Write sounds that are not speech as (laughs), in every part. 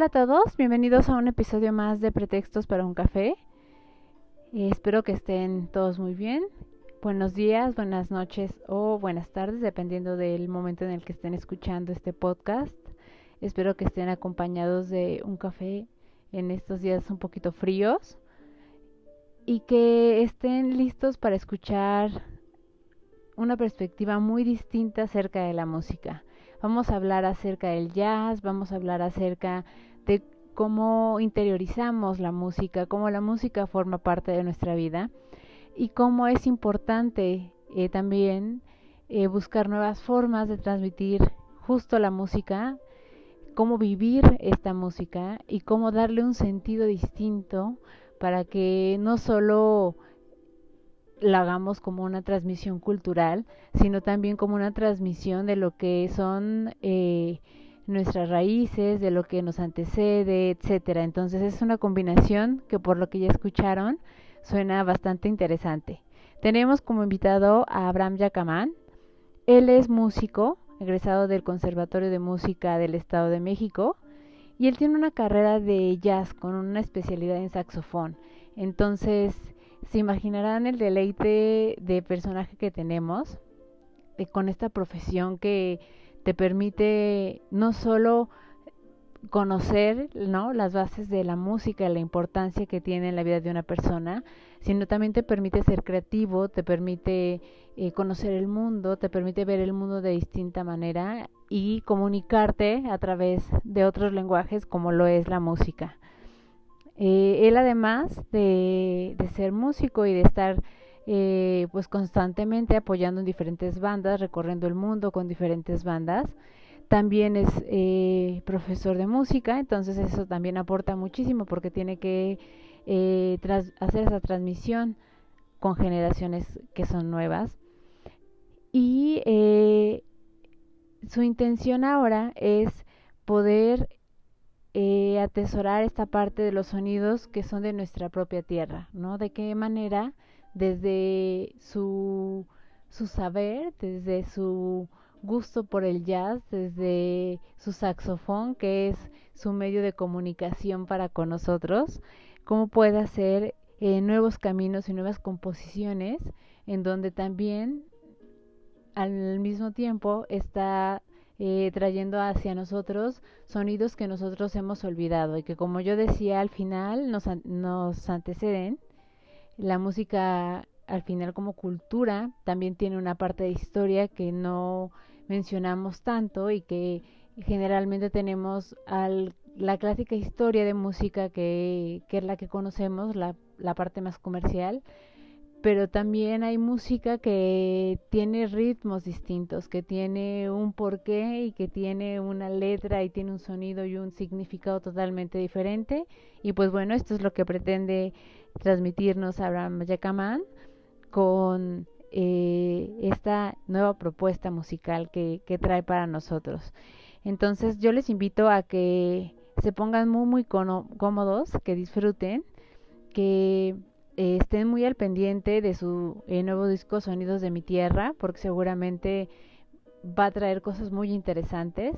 Hola a todos, bienvenidos a un episodio más de Pretextos para un café. Eh, espero que estén todos muy bien. Buenos días, buenas noches o buenas tardes, dependiendo del momento en el que estén escuchando este podcast. Espero que estén acompañados de un café en estos días un poquito fríos y que estén listos para escuchar una perspectiva muy distinta acerca de la música. Vamos a hablar acerca del jazz, vamos a hablar acerca cómo interiorizamos la música, cómo la música forma parte de nuestra vida y cómo es importante eh, también eh, buscar nuevas formas de transmitir justo la música, cómo vivir esta música y cómo darle un sentido distinto para que no solo la hagamos como una transmisión cultural, sino también como una transmisión de lo que son eh, nuestras raíces, de lo que nos antecede, etcétera. Entonces es una combinación que por lo que ya escucharon suena bastante interesante. Tenemos como invitado a Abraham Yacamán. Él es músico, egresado del Conservatorio de Música del Estado de México, y él tiene una carrera de jazz con una especialidad en saxofón. Entonces, se imaginarán el deleite de personaje que tenemos eh, con esta profesión que te permite no solo conocer ¿no? las bases de la música la importancia que tiene en la vida de una persona, sino también te permite ser creativo, te permite eh, conocer el mundo, te permite ver el mundo de distinta manera y comunicarte a través de otros lenguajes como lo es la música. Eh, él además de, de, ser músico y de estar eh, pues constantemente apoyando en diferentes bandas, recorriendo el mundo con diferentes bandas, también es eh, profesor de música, entonces eso también aporta muchísimo porque tiene que eh, hacer esa transmisión con generaciones que son nuevas. Y eh, su intención ahora es poder atesorar esta parte de los sonidos que son de nuestra propia tierra, ¿no? De qué manera desde su, su saber, desde su gusto por el jazz desde su saxofón, que es su medio de comunicación para con nosotros, cómo puede hacer eh, nuevos caminos y nuevas composiciones, en donde también al mismo tiempo está eh, trayendo hacia nosotros sonidos que nosotros hemos olvidado y que como yo decía al final nos, nos anteceden. La música al final como cultura también tiene una parte de historia que no mencionamos tanto y que generalmente tenemos la clásica historia de música que, que es la que conocemos, la, la parte más comercial, pero también hay música que tiene ritmos distintos, que tiene un porqué y que tiene una letra y tiene un sonido y un significado totalmente diferente. Y pues bueno, esto es lo que pretende transmitirnos Abraham Yacaman con eh, esta nueva propuesta musical que, que trae para nosotros. Entonces yo les invito a que se pongan muy muy cómodos, que disfruten, que eh, estén muy al pendiente de su eh, nuevo disco Sonidos de mi Tierra, porque seguramente va a traer cosas muy interesantes.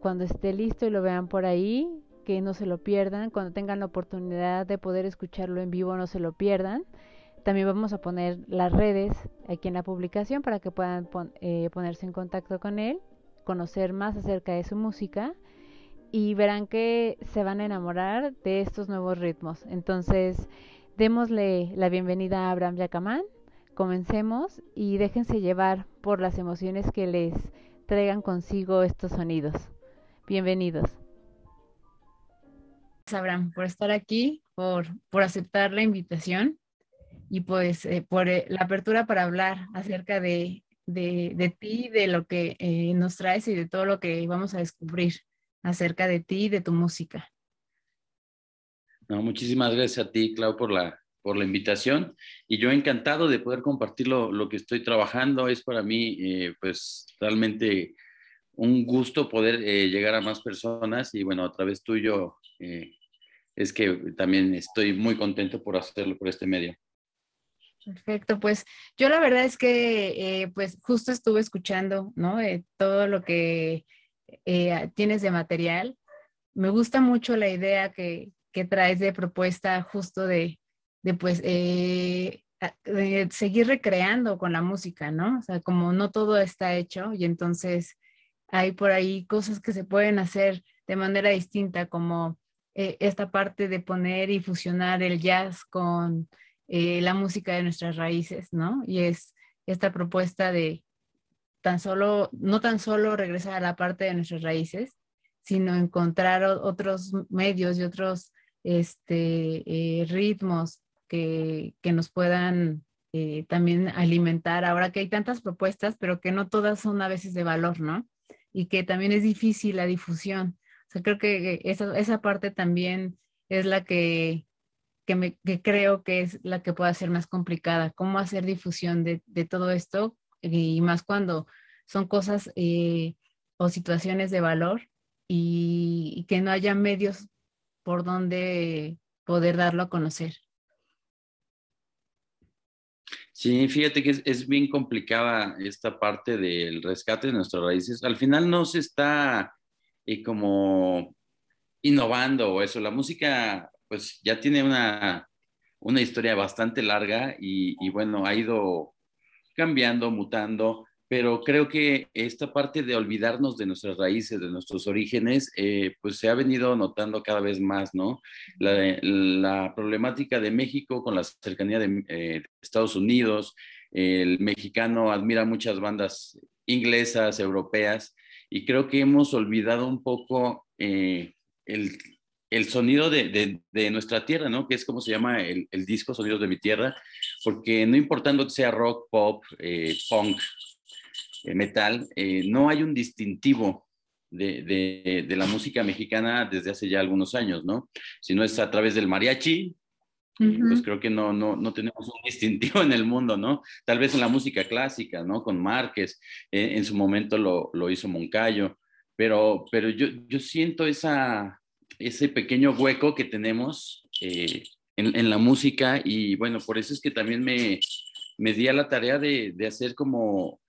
Cuando esté listo y lo vean por ahí, que no se lo pierdan. Cuando tengan la oportunidad de poder escucharlo en vivo, no se lo pierdan. También vamos a poner las redes aquí en la publicación para que puedan eh, ponerse en contacto con él, conocer más acerca de su música y verán que se van a enamorar de estos nuevos ritmos. Entonces, démosle la bienvenida a Abraham Yacamán, comencemos y déjense llevar por las emociones que les traigan consigo estos sonidos. Bienvenidos. Abraham, por estar aquí, por, por aceptar la invitación y pues eh, por eh, la apertura para hablar acerca de, de, de ti, de lo que eh, nos traes y de todo lo que vamos a descubrir acerca de ti y de tu música. No, muchísimas gracias a ti, Clau, por la, por la invitación y yo encantado de poder compartir lo, que estoy trabajando. Es para mí, eh, pues, realmente un gusto poder eh, llegar a más personas y bueno, a través tuyo eh, es que también estoy muy contento por hacerlo por este medio. Perfecto, pues yo la verdad es que pues justo estuve escuchando, ¿no? todo lo que tienes de material. Me gusta mucho la idea que, que traes de propuesta justo de, de pues eh, de seguir recreando con la música, ¿no? O sea, como no todo está hecho y entonces hay por ahí cosas que se pueden hacer de manera distinta, como eh, esta parte de poner y fusionar el jazz con eh, la música de nuestras raíces, ¿no? Y es esta propuesta de tan solo, no tan solo regresar a la parte de nuestras raíces, sino encontrar otros medios y otros este, ritmos que, nos puedan eh, también alimentar. Ahora que hay tantas propuestas, pero que no todas son a veces de valor, ¿no? Y que también es difícil la difusión. Sea, creo que esa, esa parte también es la que, que, me, que creo que es la que puede ser más complicada. ¿Cómo hacer difusión de, de todo esto? Y más cuando son cosas eh, o situaciones de valor y, y, que no haya medios por donde poder darlo a conocer. Sí, fíjate que es, bien complicada esta parte del rescate de nuestras raíces. Al final no se está eh, como innovando eso. La música pues ya tiene una, una historia bastante larga y, y bueno, ha ido cambiando, mutando pero creo que esta parte de olvidarnos de nuestras raíces, de nuestros orígenes, eh, pues se ha venido notando cada vez más, ¿no? La, problemática de México con la cercanía de eh, Estados Unidos, el mexicano admira muchas bandas inglesas, europeas, y creo que hemos olvidado un poco eh, el, el, sonido de, de, nuestra tierra, ¿no? Que es como se llama el, el, disco Sonidos de mi Tierra, porque no importando que sea rock, pop, punk, eh, metal, eh, no hay un distintivo de, la música mexicana desde hace ya algunos años, ¿no? Si no es a través del mariachi, pues creo que no, no, no, tenemos un distintivo en el mundo, ¿no? Tal vez en la música clásica, ¿no? Con Márquez, eh, en su momento lo, lo, hizo Moncayo, pero, pero yo, yo siento esa, ese pequeño hueco que tenemos en, en, la música y bueno, por eso es que también me, me di a la tarea de, de hacer como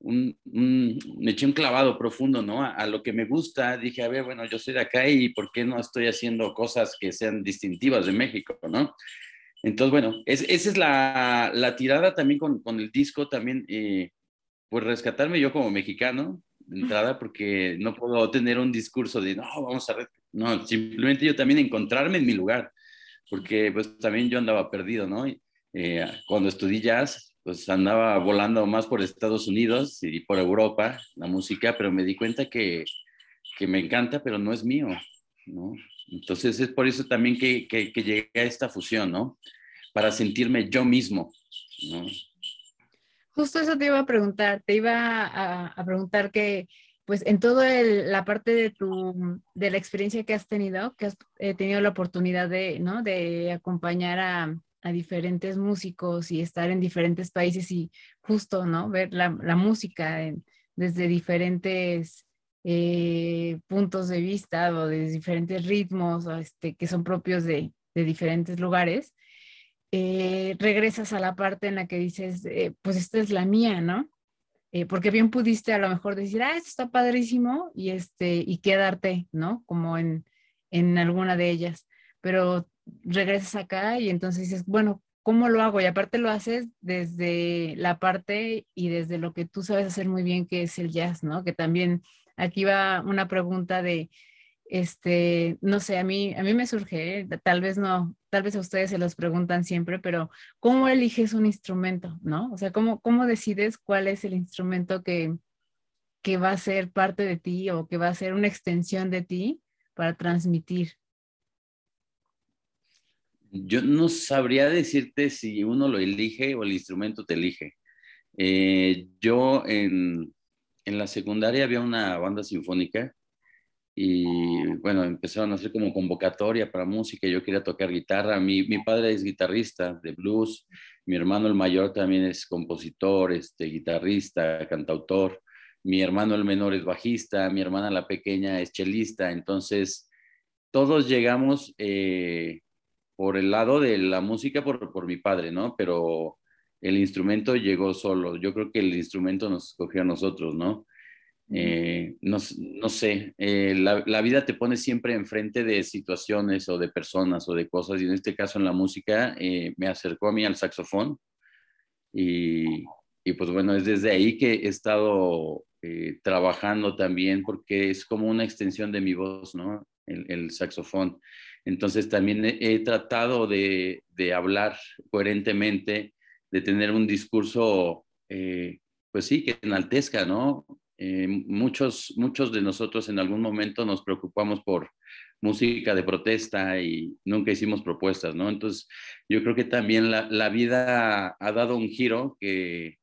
un, me eché un clavado profundo, ¿no? A, lo que me gusta, dije, a ver, bueno, yo soy de acá y ¿por qué no estoy haciendo cosas que sean distintivas de México, ¿no? Entonces, bueno, esa es la, la, tirada también con, con el disco, también, eh, pues rescatarme yo como mexicano, de entrada, porque no puedo tener un discurso de, no, vamos a, no, simplemente yo también encontrarme en mi lugar, porque pues también yo andaba perdido, ¿no? Eh, cuando estudié jazz, pues andaba volando más por Estados Unidos y por Europa la música, pero me di cuenta que, que me encanta, pero no es mío, ¿no? Entonces es por eso también que, que, llegué a esta fusión, ¿no? Para sentirme yo mismo, ¿no? Justo eso te iba a preguntar, te iba a, a preguntar que, pues en toda la parte de tu, de la experiencia que has tenido, que has eh, tenido la oportunidad de, ¿no? De acompañar a, a diferentes músicos y estar en diferentes países y justo, ¿no? Ver la, música desde diferentes eh, puntos de vista o de diferentes ritmos este, que son propios de, diferentes lugares, eh, regresas a la parte en la que dices, eh, pues esta es la mía, ¿no? porque bien pudiste a lo mejor decir, ah, esto está padrísimo y, este, y quedarte, ¿no? Como en, en alguna de ellas. Pero regresas acá y entonces dices, bueno, ¿cómo lo hago? Y aparte lo haces desde la parte y desde lo que tú sabes hacer muy bien, que es el jazz, ¿no? Que también aquí va una pregunta de, este, no sé, a mí, a mí me surge, tal vez no, tal vez a ustedes se los preguntan siempre, pero ¿cómo eliges un instrumento, no? O sea, ¿cómo, cómo decides cuál es el instrumento que, que va a ser parte de ti o que va a ser una extensión de ti para transmitir? Yo no sabría decirte si uno lo elige o el instrumento te elige. Eh, yo en, en, la secundaria había una banda sinfónica y bueno, empezaron a hacer como convocatoria para música, yo quería tocar guitarra, mi, mi padre es guitarrista de blues, mi hermano el mayor también es compositor, este, guitarrista, cantautor, mi hermano el menor es bajista, mi hermana la pequeña es chelista, entonces todos llegamos eh, por el lado de la música por, por mi padre, ¿no? Pero el instrumento llegó solo, yo creo que el instrumento nos escogió a nosotros, ¿no? Eh, no, no, sé, eh, la, la, vida te pone siempre enfrente de situaciones o de personas o de cosas, y en este caso en la música eh, me acercó a mí al saxofón y, y, pues bueno, es desde ahí que he estado trabajando también porque es como una extensión de mi voz, ¿no? El, el saxofón. Entonces también he, tratado de, de, hablar coherentemente, de tener un discurso, pues sí, que enaltezca, ¿no? Eh, muchos, muchos de nosotros en algún momento nos preocupamos por música de protesta y nunca hicimos propuestas, ¿no? Entonces, yo creo que también la, la vida ha dado un giro que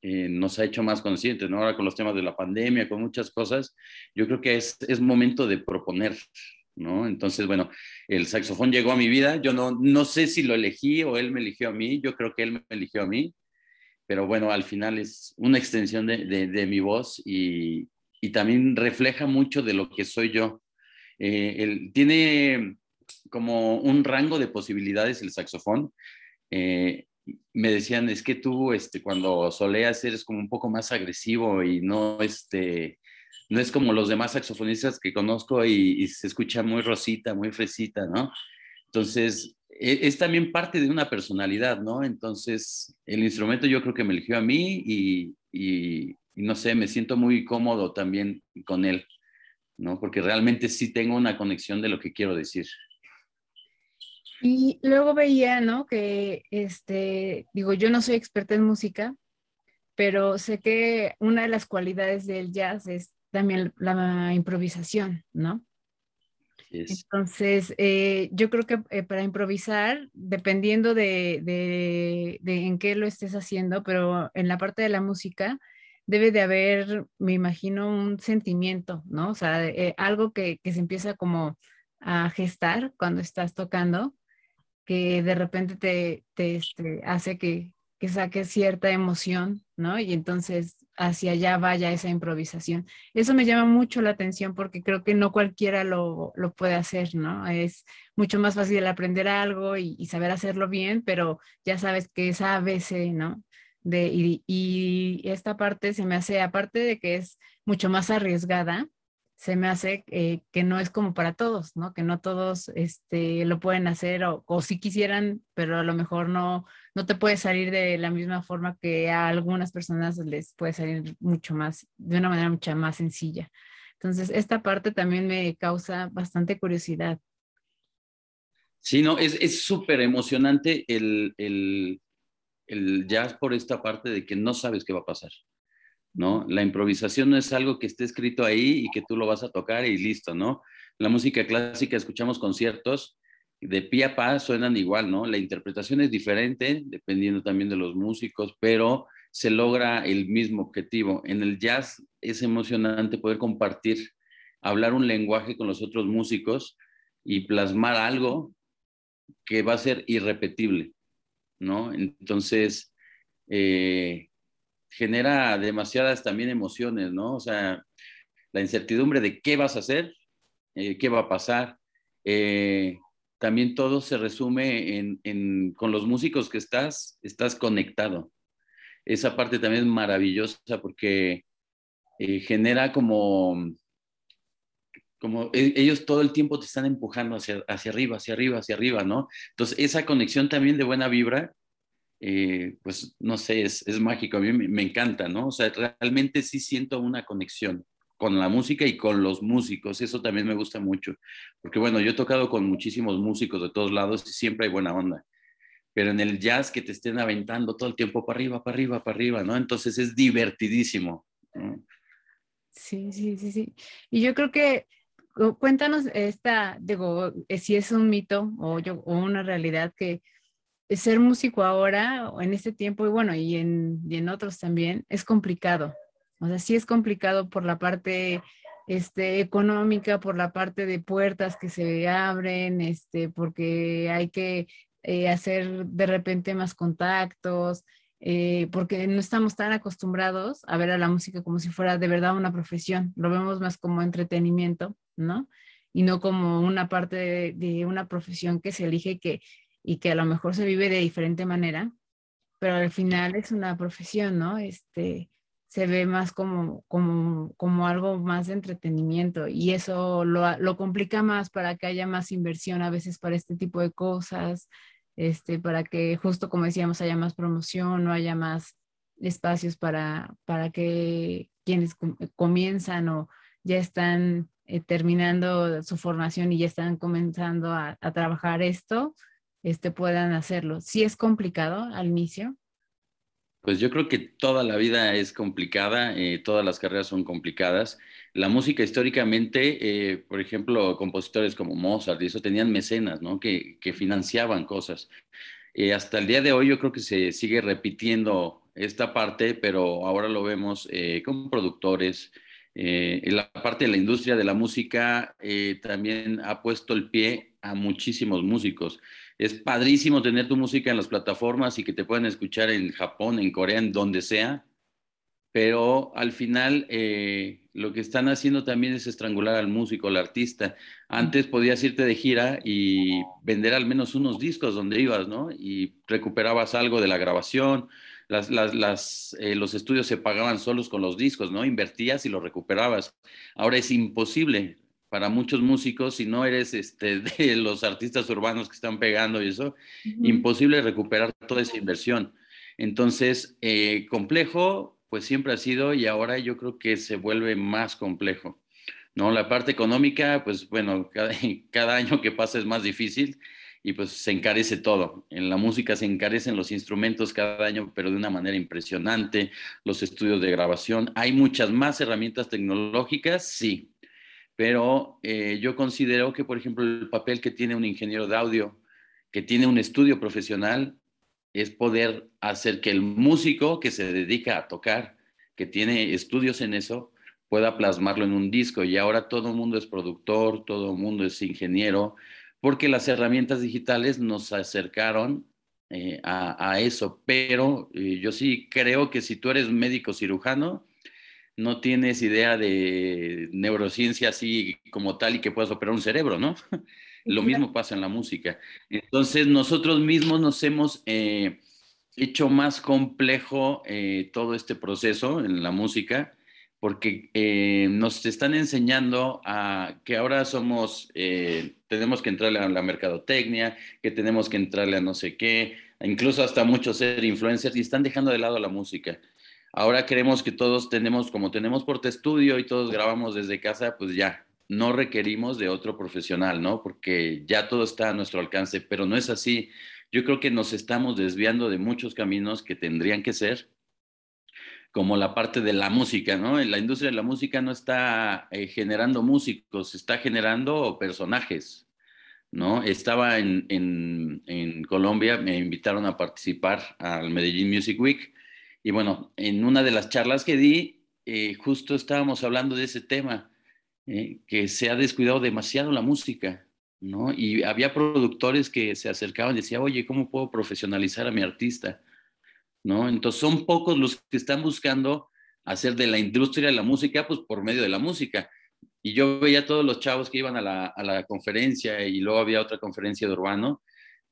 eh, nos ha hecho más conscientes, ¿no? Ahora con los temas de la pandemia, con muchas cosas, yo creo que es, es momento de proponer, ¿no? Entonces, bueno, el saxofón llegó a mi vida, yo no, no sé si lo elegí o él me eligió a mí, yo creo que él me eligió a mí, pero bueno, al final es una extensión de, de, mi voz y, y, también refleja mucho de lo que soy yo. Eh, tiene como un rango de posibilidades el saxofón. Eh, me decían, es que tú este, cuando soleas eres como un poco más agresivo y no, este, no es como los demás saxofonistas que conozco y, y se escucha muy rosita, muy fresita, ¿no? Entonces, e, es también parte de una personalidad, ¿no? Entonces, el instrumento yo creo que me eligió a mí y, no sé, me siento muy cómodo también con él, ¿no? Porque realmente sí tengo una conexión de lo que quiero decir. Y luego veía, ¿no? Que, este, digo, yo no soy experta en música, pero sé que una de las cualidades del jazz es también la improvisación, ¿no? Entonces, eh, yo creo que eh, para improvisar, dependiendo de, de, de, en qué lo estés haciendo, pero en la parte de la música, debe de haber, me imagino, un sentimiento, ¿no? O sea, eh, algo que, que, se empieza como a gestar cuando estás tocando, que de repente te, te este, hace que, que saques cierta emoción, ¿no? Y entonces hacia allá vaya esa improvisación. Eso me llama mucho la atención porque creo que no cualquiera lo, lo puede hacer, ¿no? Es mucho más fácil aprender algo y, saber hacerlo bien, pero ya sabes que es ABC, ¿no? De, y, esta parte se me hace, aparte de que es mucho más arriesgada, se me hace eh, que no es como para todos, ¿no? Que no todos este, lo pueden hacer o, o si quisieran, pero a lo mejor no, no te puede salir de la misma forma que a algunas personas les puede salir mucho más, de una manera mucho más sencilla. Entonces, esta parte también me causa bastante curiosidad. Sí, no, es súper emocionante el, el, el jazz por esta parte de que no sabes qué va a pasar. ¿No? La improvisación no es algo que esté escrito ahí y que tú lo vas a tocar y listo, ¿no? La música clásica, escuchamos conciertos, de pie a pa suenan igual, ¿no? La interpretación es diferente, dependiendo también de los músicos, pero se logra el mismo objetivo. En el jazz es emocionante poder compartir, hablar un lenguaje con los otros músicos y plasmar algo que va a ser irrepetible, ¿no? Entonces, eh, genera demasiadas también emociones, ¿no? O sea, la incertidumbre de qué vas a hacer, eh, qué va a pasar. Eh, también todo se resume en, en, con los músicos que estás, estás conectado. Esa parte también es maravillosa porque eh, genera como, como e, ellos todo el tiempo te están empujando hacia, hacia arriba, hacia arriba, hacia arriba, ¿no? Entonces, esa conexión también de buena vibra eh, pues no sé, es, es, mágico, a mí me, encanta, ¿no? O sea, realmente sí siento una conexión con la música y con los músicos, eso también me gusta mucho, porque bueno, yo he tocado con muchísimos músicos de todos lados y siempre hay buena onda, pero en el jazz que te estén aventando todo el tiempo para arriba, para arriba, para arriba, ¿no? Entonces es divertidísimo. Sí, sí, sí, sí. Y yo creo que cuéntanos esta, digo, eh, si es un mito o, yo, o una realidad que ser músico ahora, o en este tiempo, y bueno, y en, y en otros también, es complicado. O sea, sí es complicado por la parte este, económica por la parte de puertas que se abren, este, porque hay que eh, hacer de repente más contactos, eh, porque no estamos tan acostumbrados a ver a la música como si fuera de verdad una profesión, lo vemos más como entretenimiento, ¿no? Y no como una parte de, de una profesión que se elige que, y que a lo mejor se vive de diferente manera, pero al final es una profesión, ¿no? Este, se ve más como, como, como algo más de entretenimiento y eso lo, lo, complica más para que haya más inversión a veces para este tipo de cosas, este, para que justo como decíamos haya más promoción, no haya más espacios para, para que quienes comienzan o ya están eh, terminando su formación y ya están comenzando a, a trabajar esto, este, puedan hacerlo. Sí es complicado al inicio, pues yo creo que toda la vida es complicada, eh, todas las carreras son complicadas. La música históricamente, eh, por ejemplo, compositores como Mozart y eso tenían mecenas, ¿no? Que, que financiaban cosas. Eh, hasta el día de hoy yo creo que se sigue repitiendo esta parte, pero ahora lo vemos con productores. en la parte de la industria de la música también ha puesto el pie a muchísimos músicos es padrísimo tener tu música en las plataformas y que te puedan escuchar en Japón, en Corea, en donde sea, pero al final eh, lo que están haciendo también es estrangular al músico, al artista. Antes podías irte de gira y vender al menos unos discos donde ibas, ¿no? Y recuperabas algo de la grabación, eh, los estudios se pagaban solos con los discos, ¿no? Invertías y los recuperabas. Ahora es imposible para muchos músicos, si no eres este, (laughs) de los artistas urbanos que están pegando y eso, imposible recuperar toda esa inversión. Entonces, eh, complejo, pues siempre ha sido y ahora yo creo que se vuelve más complejo. ¿no? La parte económica, pues bueno, cada, (laughs) cada año que pasa es más difícil y pues se encarece todo. En la música se encarecen los instrumentos cada año, pero de una manera impresionante, los estudios de grabación. Hay muchas más herramientas tecnológicas, sí, pero eh, yo considero que, por ejemplo, el papel que tiene un ingeniero de audio, que tiene un estudio profesional, es poder hacer que el músico que se dedica a tocar, que tiene estudios en eso, pueda plasmarlo en un disco. Y ahora todo el mundo es productor, todo el mundo es ingeniero, porque las herramientas digitales nos acercaron eh, a, eso. Pero eh, yo sí creo que si tú eres médico cirujano, no tienes idea de neurociencia así como tal y que puedas operar un cerebro, ¿no? (laughs) Lo mismo pasa en la música. Entonces, nosotros mismos nos hemos eh, hecho más complejo eh, todo este proceso en la música porque eh, nos están enseñando a que ahora somos, tenemos que entrarle a la mercadotecnia, que tenemos que entrarle a no sé qué, incluso hasta muchos ser influencers y están dejando de lado la música. Ahora queremos que todos tenemos, como tenemos porte estudio y todos grabamos desde casa, pues ya, no requerimos de otro profesional, ¿no? Porque ya todo está a nuestro alcance, pero no es así. Yo creo que nos estamos desviando de muchos caminos que tendrían que ser, como la parte de la música, ¿no? En la industria de la música no está eh, generando músicos, está generando personajes, ¿no? Estaba en, en Colombia, me invitaron a participar al Medellín Music Week y bueno, en una de las charlas que di, eh, justo estábamos hablando de ese tema, eh, que se ha descuidado demasiado la música, ¿no? Y había productores que se acercaban y decían, oye, ¿cómo puedo profesionalizar a mi artista? ¿No? Entonces son pocos los que están buscando hacer de la industria de la música, pues por medio de la música. Y yo veía a todos los chavos que iban a la, a la conferencia y luego había otra conferencia de Urbano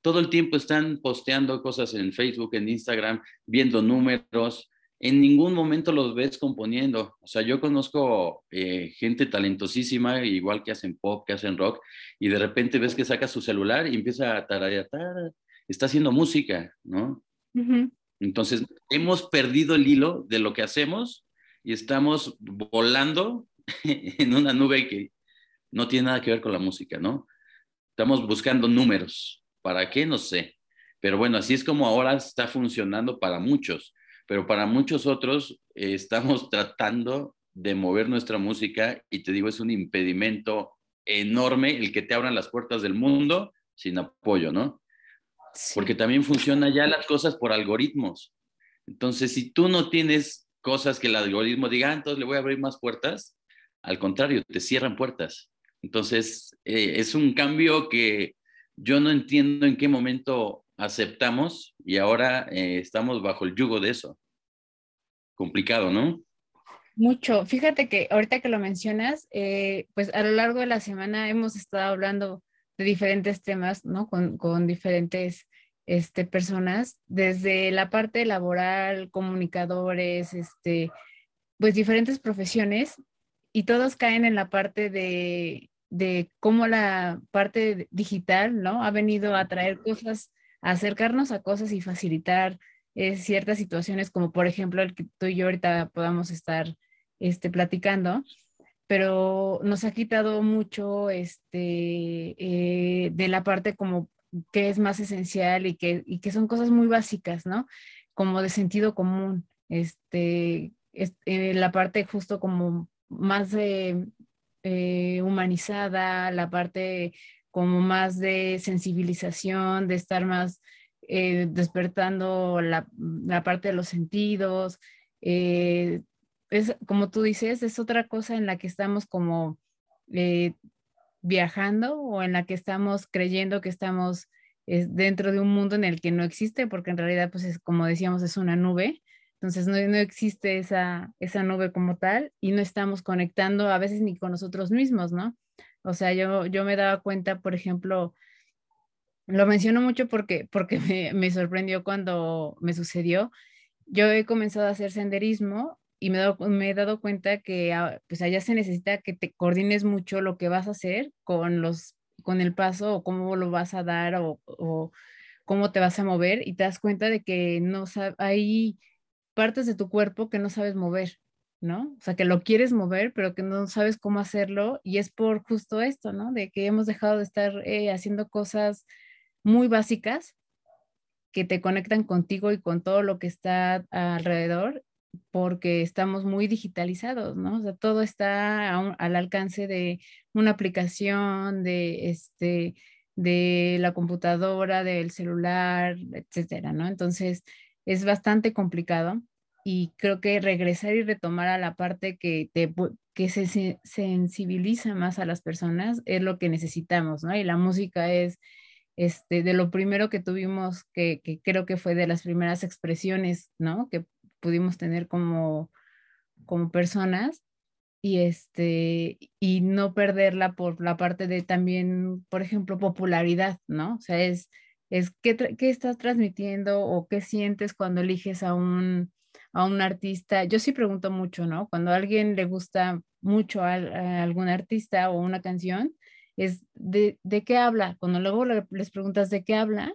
todo el tiempo están posteando cosas en Facebook, en Instagram, viendo números. En ningún momento los ves componiendo. O sea, yo conozco eh, gente talentosísima, igual que hacen pop, que hacen rock, y de repente ves que saca su celular y empieza a tararear, está haciendo música, ¿no? Entonces, hemos perdido el hilo de lo que hacemos y estamos volando (laughs) en una nube que no tiene nada que ver con la música, ¿no? Estamos buscando números, ¿Para qué? No sé. Pero bueno, así es como ahora está funcionando para muchos. Pero para muchos otros eh, estamos (laughs) tratando de mover nuestra música y te digo, es un impedimento enorme el que te abran las puertas del mundo sin apoyo, ¿no? Porque también funcionan ya las cosas por algoritmos. Entonces, si tú no tienes cosas que el algoritmo diga, ah, entonces le voy a abrir más puertas, al contrario, te cierran puertas. Entonces, eh, es un cambio que yo no entiendo en qué momento aceptamos y ahora eh, estamos bajo el yugo de eso. Complicado, ¿no? Mucho. Fíjate que ahorita que lo mencionas, eh, pues a lo largo de la semana hemos estado hablando de diferentes temas, ¿no? Con, diferentes este, personas, desde la parte laboral, comunicadores, este, pues diferentes profesiones, y todos caen en la parte de, de cómo la parte digital, ¿no? Ha venido a traer cosas, a acercarnos a cosas y facilitar eh, ciertas situaciones, como por ejemplo el que tú y yo ahorita podamos estar este, platicando, pero nos ha quitado mucho este, eh, de la parte como que es más esencial y que, y que son cosas muy básicas, ¿no? Como de sentido común, este, eh, la parte justo como más eh, humanizada, la parte como más de sensibilización, de estar más despertando la, la, parte de los sentidos, eh, es como tú dices, es otra cosa en la que estamos como eh, viajando o en la que estamos creyendo que estamos dentro de un mundo en el que no existe, porque en realidad, pues es, como decíamos, es una nube. Entonces no, no existe esa, esa nube como tal y no estamos conectando a veces ni con nosotros mismos, ¿no? O sea, yo, yo me daba cuenta, por ejemplo, lo menciono mucho porque, porque me, me sorprendió cuando me sucedió. Yo he comenzado a hacer senderismo y me, me, he dado cuenta que ah, pues allá se necesita que te coordines mucho lo que vas a hacer con los con el paso o cómo lo vas a dar o, o cómo te vas a mover y te das cuenta de que no hay partes de tu cuerpo que no sabes mover, ¿no? O sea, que lo quieres mover, pero que no sabes cómo hacerlo y es por justo esto, ¿no? De que hemos dejado de estar eh, haciendo cosas muy básicas que te conectan contigo y con todo lo que está alrededor porque estamos muy digitalizados, ¿no? O sea, todo está al alcance de una aplicación, de, este, de la computadora, del celular, etcétera, ¿no? Entonces, es bastante complicado y creo que regresar y retomar a la parte que, te, que se sensibiliza más a las personas es lo que necesitamos, ¿no? Y la música es este, de lo primero que tuvimos, que, que, creo que fue de las primeras expresiones, ¿no? Que pudimos tener como, como personas y este y no perderla por la parte de también, por ejemplo, popularidad, ¿no? O sea, es, es qué, qué estás transmitiendo o qué sientes cuando eliges a un, a un artista. Yo sí pregunto mucho, ¿no? Cuando a alguien le gusta mucho a, algún artista o una canción, es de, de qué habla. Cuando luego les preguntas de qué habla,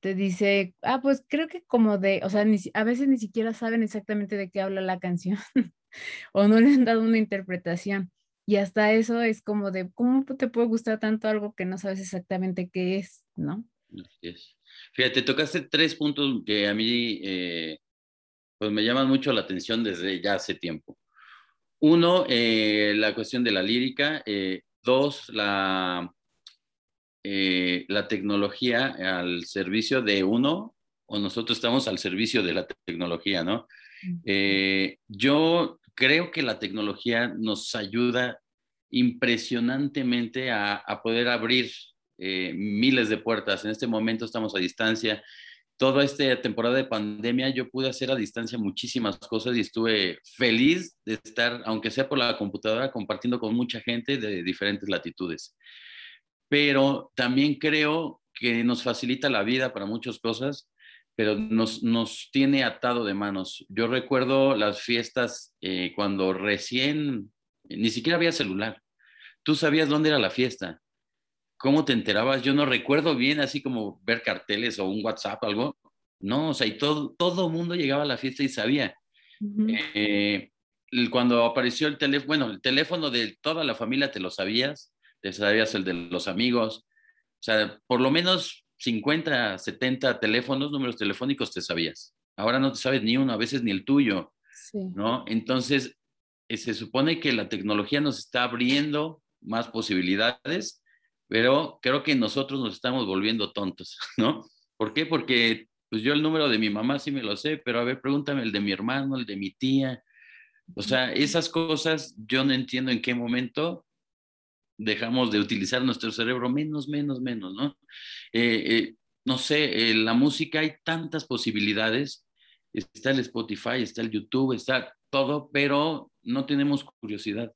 te dice, ah, pues creo que como de, o sea, a veces ni siquiera saben exactamente de qué habla la canción (laughs) o no le han dado una interpretación. Y hasta eso es como de, ¿cómo te puede gustar tanto algo que no sabes exactamente qué es, no? Fíjate, tocaste tres puntos que a mí eh, pues me llaman mucho la atención desde ya hace tiempo. Uno, eh, la cuestión de la lírica. Eh, dos, la la tecnología al servicio de uno o nosotros estamos al servicio de la tecnología, ¿no? Yo creo que la tecnología nos ayuda impresionantemente a, poder abrir eh, miles de puertas. En este momento estamos a distancia. Toda esta temporada de pandemia yo pude hacer a distancia muchísimas cosas y estuve feliz de estar, aunque sea por la computadora, compartiendo con mucha gente de diferentes latitudes pero también creo que nos facilita la vida para muchas cosas, pero nos, nos tiene atado de manos. Yo recuerdo las fiestas eh, cuando recién, ni siquiera había celular. Tú sabías dónde era la fiesta. ¿Cómo te enterabas? Yo no recuerdo bien, así como ver carteles o un WhatsApp algo. No, o sea, y todo, todo mundo llegaba a la fiesta y sabía. Eh, cuando apareció el teléfono, bueno, el teléfono de toda la familia te lo sabías te sabías el de los amigos, o sea, por lo menos 50, 70 teléfonos, números telefónicos te sabías. Ahora no te sabes ni uno, a veces ni el tuyo, ¿no? Entonces, eh, se supone que la tecnología nos está abriendo más posibilidades, pero creo que nosotros nos estamos volviendo tontos, (laughs) ¿no? ¿Por qué? Porque pues yo el número de mi mamá sí me lo sé, pero a ver, pregúntame el de mi hermano, el de mi tía, O sea, esas cosas yo no entiendo en qué momento dejamos de utilizar nuestro cerebro menos, menos, menos, ¿no? Eh, eh, no sé, la música hay tantas posibilidades, está el Spotify, está el YouTube, está todo, pero no tenemos curiosidad.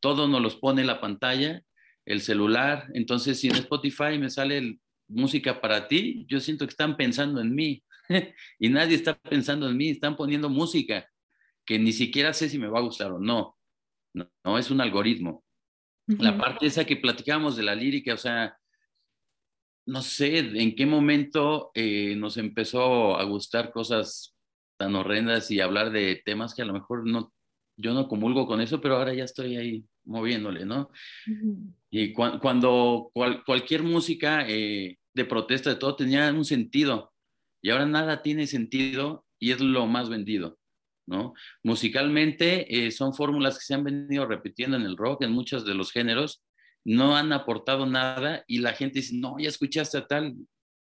Todo nos los pone la pantalla, el celular, entonces si en Spotify me sale música para ti, yo siento que están pensando en mí (laughs) y nadie está pensando en mí, están poniendo música que ni siquiera sé si me va a gustar o no. No, no es un algoritmo. La parte esa que platicábamos de la lírica, o sea, no sé en qué momento eh, nos empezó a gustar cosas tan horrendas y hablar de temas que a lo mejor no, yo no comulgo con eso, pero ahora ya estoy ahí moviéndole, ¿no? Y cuando cualquier música eh, de protesta de todo tenía un sentido y ahora nada tiene sentido y es lo más vendido. ¿no? Musicalmente eh, son fórmulas que se han venido repitiendo en el rock, en muchos de los géneros, no han aportado nada y la gente dice, no, ya escuchaste a tal,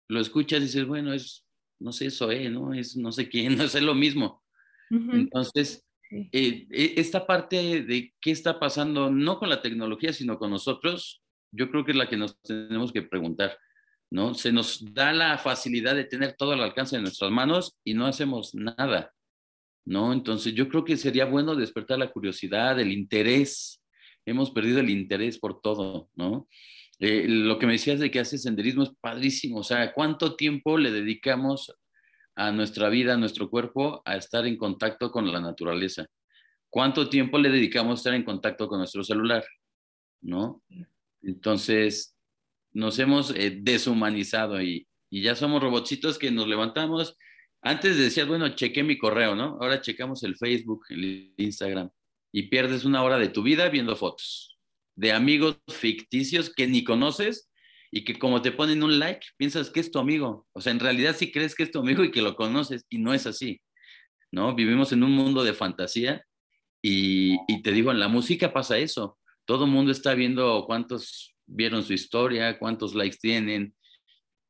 lo escuchas y dices, bueno, es, no sé, eso, eh, ¿no? Es no sé quién, (laughs) no es lo mismo. Entonces, eh, e, esta parte de qué está pasando, no con la tecnología, sino con nosotros, yo creo que es la que nos tenemos que preguntar, ¿no? Se nos da la facilidad de tener todo al alcance de nuestras manos y no hacemos nada. ¿no? Entonces yo creo que sería bueno despertar la curiosidad, el interés. Hemos perdido el interés por todo, ¿no? Eh, lo que me decías de que haces senderismo es padrísimo, o sea, ¿cuánto tiempo le dedicamos a nuestra vida, a nuestro cuerpo, a estar en contacto con la naturaleza? ¿Cuánto tiempo le dedicamos a estar en contacto con nuestro celular? ¿No? Entonces, nos hemos eh, deshumanizado y, ya somos robotcitos que nos levantamos, antes decías, bueno, chequé mi correo, ¿no? Ahora checamos el Facebook, el Instagram y pierdes una hora de tu vida viendo fotos de amigos ficticios que ni conoces y que como te ponen un like, piensas que es tu amigo. O sea, en realidad sí crees que es tu amigo y que lo conoces y no es así, ¿no? Vivimos en un mundo de fantasía y, te digo, en la música pasa eso. Todo el mundo está viendo cuántos vieron su historia, cuántos likes tienen,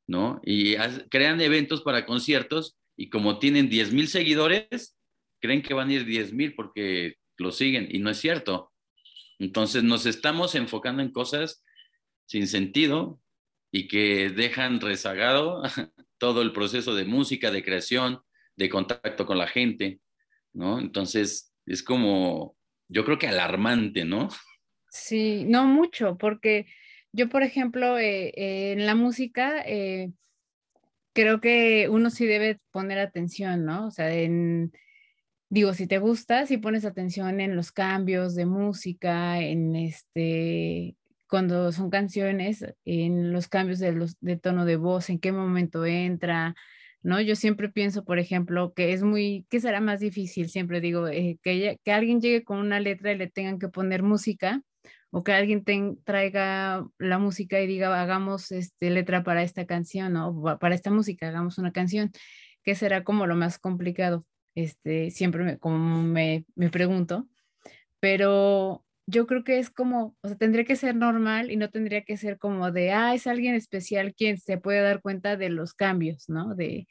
¿no? Y crean eventos para conciertos y como tienen 10 mil seguidores, creen que van a ir 10 mil porque lo siguen y no es cierto. Entonces nos estamos enfocando en cosas sin sentido y que dejan rezagado (laughs) todo el proceso de música, de creación, de contacto con la gente, ¿no? Entonces es como, yo creo que alarmante, ¿no? Sí, no mucho, porque yo, por ejemplo, eh, en la música, eh, creo que uno sí debe poner atención, ¿no? O sea, en, digo, si te gusta, si pones atención en los cambios de música, en este, cuando son canciones, en los cambios de, los, de tono de voz, en qué momento entra, ¿no? Yo siempre pienso, por ejemplo, que es muy, ¿qué será más difícil? Siempre digo, eh, que, que alguien llegue con una letra y le tengan que poner música o que alguien traiga la música y diga, hagamos este, letra para esta canción o para esta música, hagamos una canción, que será como lo más complicado, este, siempre me, como me, me pregunto, pero yo creo que es como, o sea, tendría que ser normal y no tendría que ser como de, ah, es alguien especial quien se puede dar cuenta de los cambios, ¿no? De,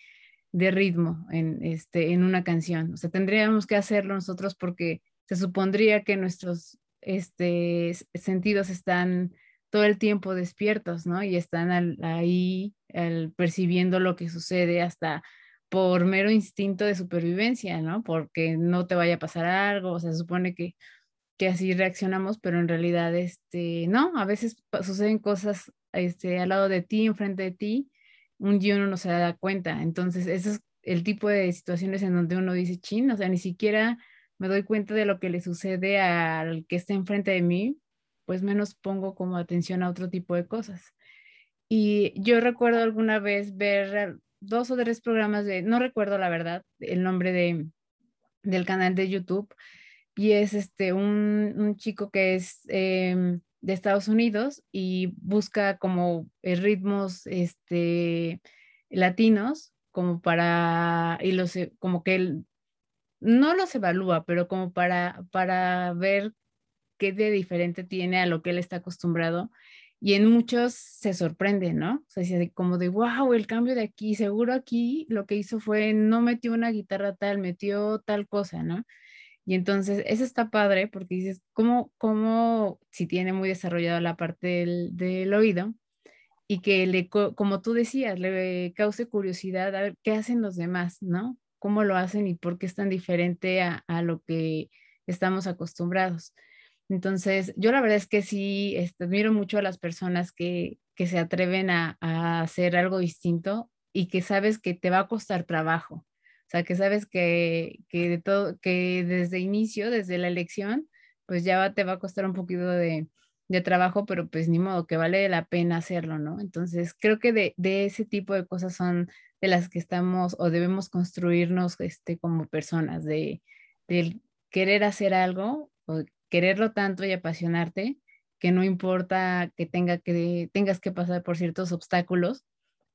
de ritmo en, este, en una canción. O sea, tendríamos que hacerlo nosotros porque se supondría que nuestros este, sentidos están todo el tiempo despiertos, ¿no? Y están ahí percibiendo lo que sucede hasta por mero instinto de supervivencia, ¿no? Porque no te vaya a pasar algo, o sea, se supone que, que así reaccionamos, pero en realidad, este, no, a veces suceden cosas este, al lado de ti, enfrente de ti, un día uno no se da cuenta. Entonces, ese es el tipo de situaciones en donde uno dice, chin, o sea, ni siquiera me doy cuenta de lo que le sucede al que está enfrente de mí, pues menos pongo como atención a otro tipo de cosas. Y yo recuerdo alguna vez ver dos o tres programas de, no recuerdo la verdad, el nombre de, del canal de YouTube, y es este, un, un chico que es em, de Estados Unidos y busca como eh, ritmos este, latinos como para, y los, como que él no los evalúa, pero como para, para ver qué de diferente tiene a lo que él está acostumbrado. Y en muchos se sorprende, ¿no? O sea, como de, wow, el cambio de aquí, seguro aquí lo que hizo fue, no metió una guitarra tal, metió tal cosa, ¿no? Y entonces, eso está padre porque dices, ¿cómo, cómo si tiene muy desarrollada la parte del, del oído? y que le, como tú decías, le cause curiosidad a ver qué hacen los demás, ¿no? ¿Cómo lo hacen y por qué es tan diferente a, lo que estamos acostumbrados? Entonces, yo la verdad es que sí, este, admiro mucho a las personas que, que se atreven a, hacer algo distinto y que sabes que te va a costar trabajo. O sea, que sabes que, que, de todo, que desde inicio, desde la elección, pues ya te va a costar un poquito de, de trabajo, pero pues ni modo, que vale la pena hacerlo, ¿no? Entonces, creo que de, de ese tipo de cosas son de las que estamos o debemos construirnos este, como personas, de, de querer hacer algo o quererlo tanto y apasionarte que no importa que, tenga que tengas que pasar por ciertos obstáculos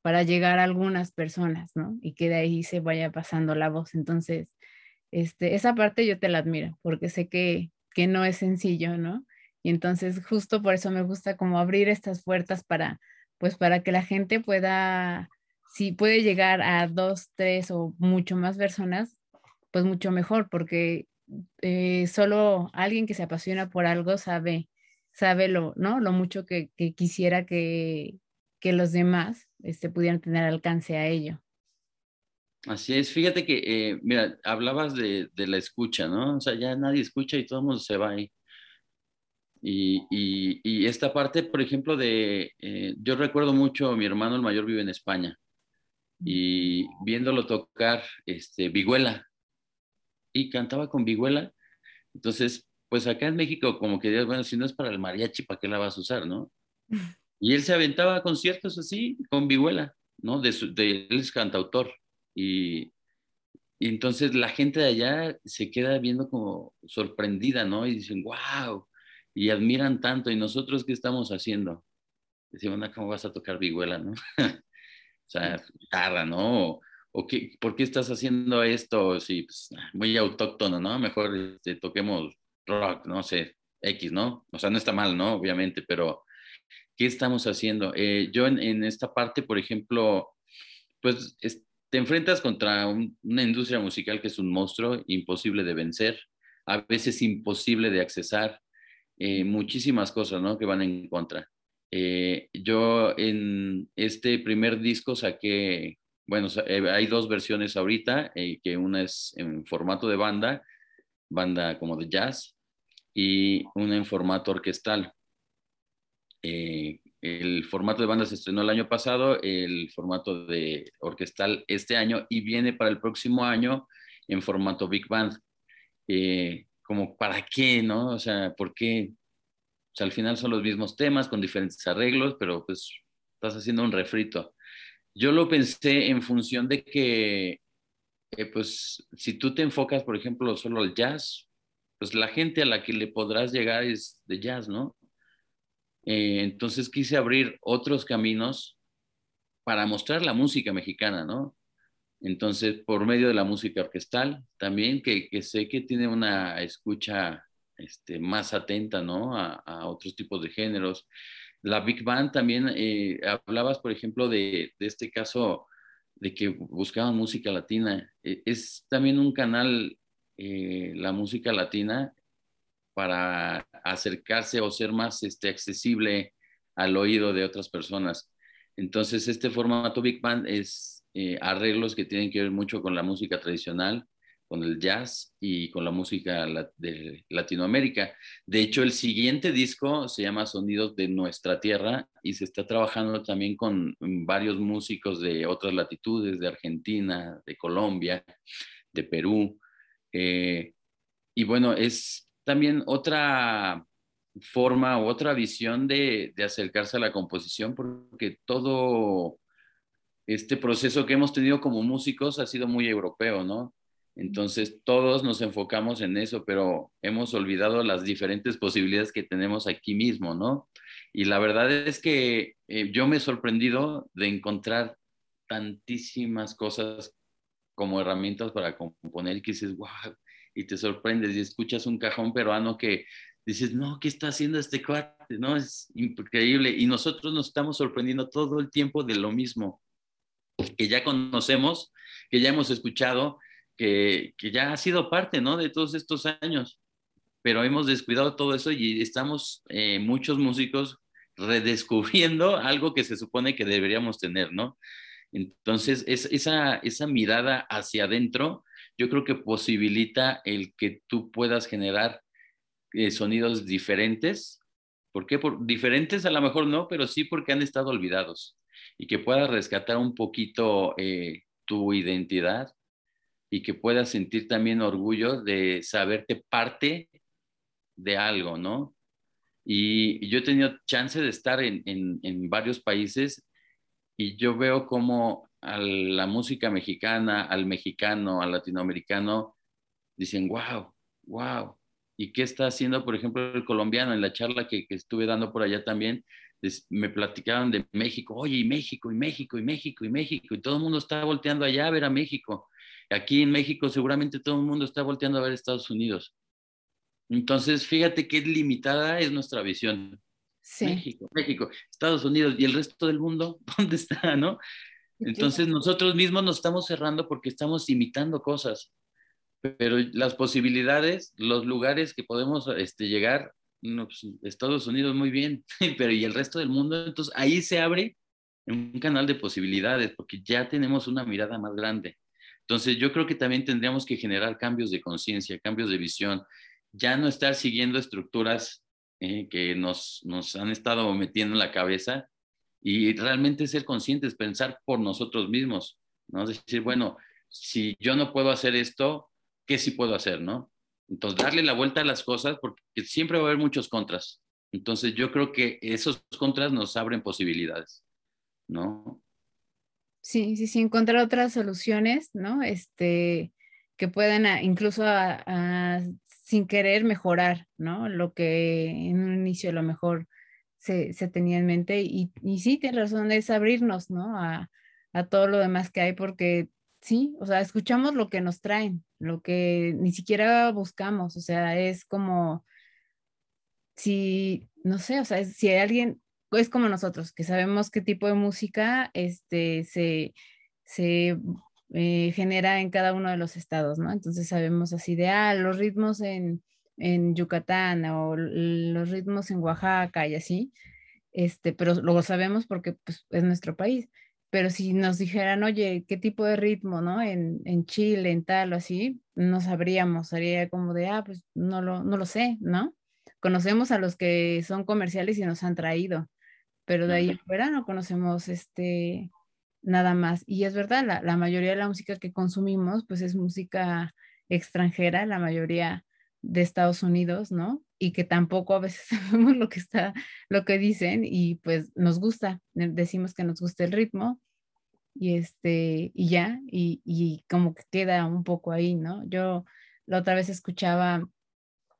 para llegar a algunas personas, ¿no? Y que de ahí se vaya pasando la voz. Entonces, este, esa parte yo te la admiro, porque sé que, que no es sencillo, ¿no? Y entonces justo por eso me gusta como abrir estas puertas para, pues para que la gente pueda, si puede llegar a dos, tres o mucho más personas, pues mucho mejor, porque eh, solo alguien que se apasiona por algo sabe, sabe lo, ¿no? Lo mucho que, que quisiera que, que, los demás este, pudieran tener alcance a ello. Así es, fíjate que, eh, mira, hablabas de, de, la escucha, ¿no? O sea, ya nadie escucha y todo el mundo se va ahí. Y, y, y esta parte, por ejemplo, de, eh, yo recuerdo mucho, mi hermano el mayor vive en España, y viéndolo tocar este, vihuela, y cantaba con vihuela. Entonces, pues acá en México, como que bueno, si no es para el mariachi, ¿para qué la vas a usar, no? (laughs) Y él se aventaba a conciertos así, con vihuela, ¿no? De, su, él es cantautor. Y, y, entonces la gente de allá se queda viendo como sorprendida, ¿no? Y dicen, wow, y admiran tanto. ¿Y nosotros qué estamos haciendo? Decimos, ¿cómo vas a tocar vihuela, no? (laughs) o sea, guitarra, ¿no? ¿O qué, por qué estás haciendo esto? Sí, pues, muy autóctono, ¿no? Mejor este, toquemos rock, no sé, X, ¿no? O sea, no está mal, ¿no? Obviamente, pero ¿qué estamos haciendo? Eh, yo en, en, esta parte, por ejemplo, pues es, te enfrentas contra un, una industria musical que es un monstruo imposible de vencer, a veces imposible de accesar, eh, muchísimas cosas, ¿no? Que van en contra. Eh, yo en este primer disco saqué bueno, eh, hay dos versiones ahorita, que una es en formato de banda, banda como de jazz, y una en formato orquestal. Eh, el formato de banda se estrenó el año pasado, el formato de orquestal este año y viene para el próximo año en formato big band. Eh, como para qué, ¿no? O sea, ¿por qué? Al final son los mismos temas con diferentes arreglos, pero pues estás haciendo un refrito. Yo lo pensé en función de que, eh, pues, si tú te enfocas, por ejemplo, solo al jazz, pues la gente a la que le podrás llegar es de jazz, ¿no? Eh, entonces quise abrir otros caminos para mostrar la música mexicana, ¿no? Entonces, por medio de la música orquestal, también que, sé que tiene una escucha este, más atenta, ¿no? A, otros tipos de géneros la Big Band también, eh, hablabas, por ejemplo, de, de, este caso de que buscaban música latina. E, es también un canal, eh, la música latina, para acercarse o ser más este, accesible al oído de otras personas. Entonces, este formato Big Band es eh, arreglos que tienen que ver mucho con la música tradicional, con el jazz y con la música de Latinoamérica. De hecho, el siguiente disco se llama Sonidos de Nuestra Tierra y se está trabajando también con varios músicos de otras latitudes, de Argentina, de Colombia, de Perú. Eh, y bueno, es también otra forma u otra visión de, acercarse a la composición porque todo este proceso que hemos tenido como músicos ha sido muy europeo, ¿no? Entonces, todos nos enfocamos en eso, pero hemos olvidado las diferentes posibilidades que tenemos aquí mismo, ¿no? Y la verdad es que eh, yo me he sorprendido de encontrar tantísimas cosas como herramientas para componer y que dices, wow, y te sorprendes y escuchas un cajón peruano que dices, no, ¿qué está haciendo este cuate? No, es increíble. Y nosotros nos estamos sorprendiendo todo el tiempo de lo mismo, que ya conocemos, que ya hemos escuchado, que, que ya ha sido parte, ¿no? De todos estos años, pero hemos descuidado todo eso y estamos eh, muchos músicos redescubriendo (laughs) algo que se supone que deberíamos tener, ¿no? Entonces, es, esa, esa mirada hacia adentro, yo creo que posibilita el que tú puedas generar eh, sonidos diferentes. ¿Por qué? Por, diferentes a lo mejor no, pero sí porque han estado olvidados y que puedas rescatar un poquito eh, tu identidad y que puedas sentir también orgullo de saberte parte de algo, ¿no? Y yo he tenido chance de estar en, en, varios países y yo veo como a la música mexicana, al mexicano, al latinoamericano, dicen, wow, wow. ¿Y qué está haciendo, por ejemplo, el colombiano? En la charla que, que estuve dando por allá también, me platicaban de México, oye, y México, y México, y México, y México, y todo el mundo está volteando allá a ver a México. Aquí en México seguramente todo el mundo está volteando a ver a Estados Unidos. Entonces, fíjate qué limitada es nuestra visión. México, México, Estados Unidos y el resto del mundo, (laughs) ¿dónde está, no? Entonces nosotros mismos nos estamos cerrando porque estamos imitando cosas, pero las posibilidades, los lugares que podemos este, llegar, no, pues, Estados Unidos muy bien, (laughs) pero y el resto del mundo, entonces ahí se abre un canal de posibilidades porque ya tenemos una mirada más grande. Entonces yo creo que también tendríamos que generar cambios de conciencia, cambios de visión, ya no estar siguiendo estructuras eh, que nos, nos han estado metiendo en la cabeza y realmente ser conscientes, pensar por nosotros mismos, ¿no? Decir, bueno, si yo no puedo hacer esto, ¿qué sí puedo hacer, no? Entonces, darle la vuelta a las cosas porque siempre va a haber muchos contras. Entonces, yo creo que esos contras nos abren posibilidades, ¿no? Sí, sí, sí, encontrar otras soluciones, ¿no? Este, que puedan incluso sin querer mejorar, ¿no? Lo que en un inicio a lo mejor se, tenía en mente y, y, sí, tiene razón, es abrirnos, ¿no? A, todo lo demás que hay porque sí, o sea, escuchamos lo que nos traen, lo que ni siquiera buscamos, o sea, es como si, no sé, o sea, si hay alguien, es como nosotros, que sabemos qué tipo de música este, se, se eh, genera en cada uno de los estados, ¿no? Entonces sabemos así de, ah, los ritmos en, en Yucatán o los ritmos en Oaxaca y así, este, pero luego sabemos porque pues, es nuestro país. Pero si nos dijeran, oye, ¿qué tipo de ritmo, no? En, en Chile, en tal o así, no sabríamos, sería como de, ah, pues no lo, no lo sé, ¿no? Conocemos a los que son comerciales y nos han traído, pero de ahí afuera no conocemos este, nada más. Y es verdad, la, mayoría de la música que consumimos, pues es música extranjera, la mayoría de Estados Unidos, ¿no? Y que tampoco a veces (laughs) sabemos lo que está, lo que dicen y pues nos gusta, decimos que nos gusta el ritmo y este, y ya, y, y como que queda un poco ahí, ¿no? Yo la otra vez escuchaba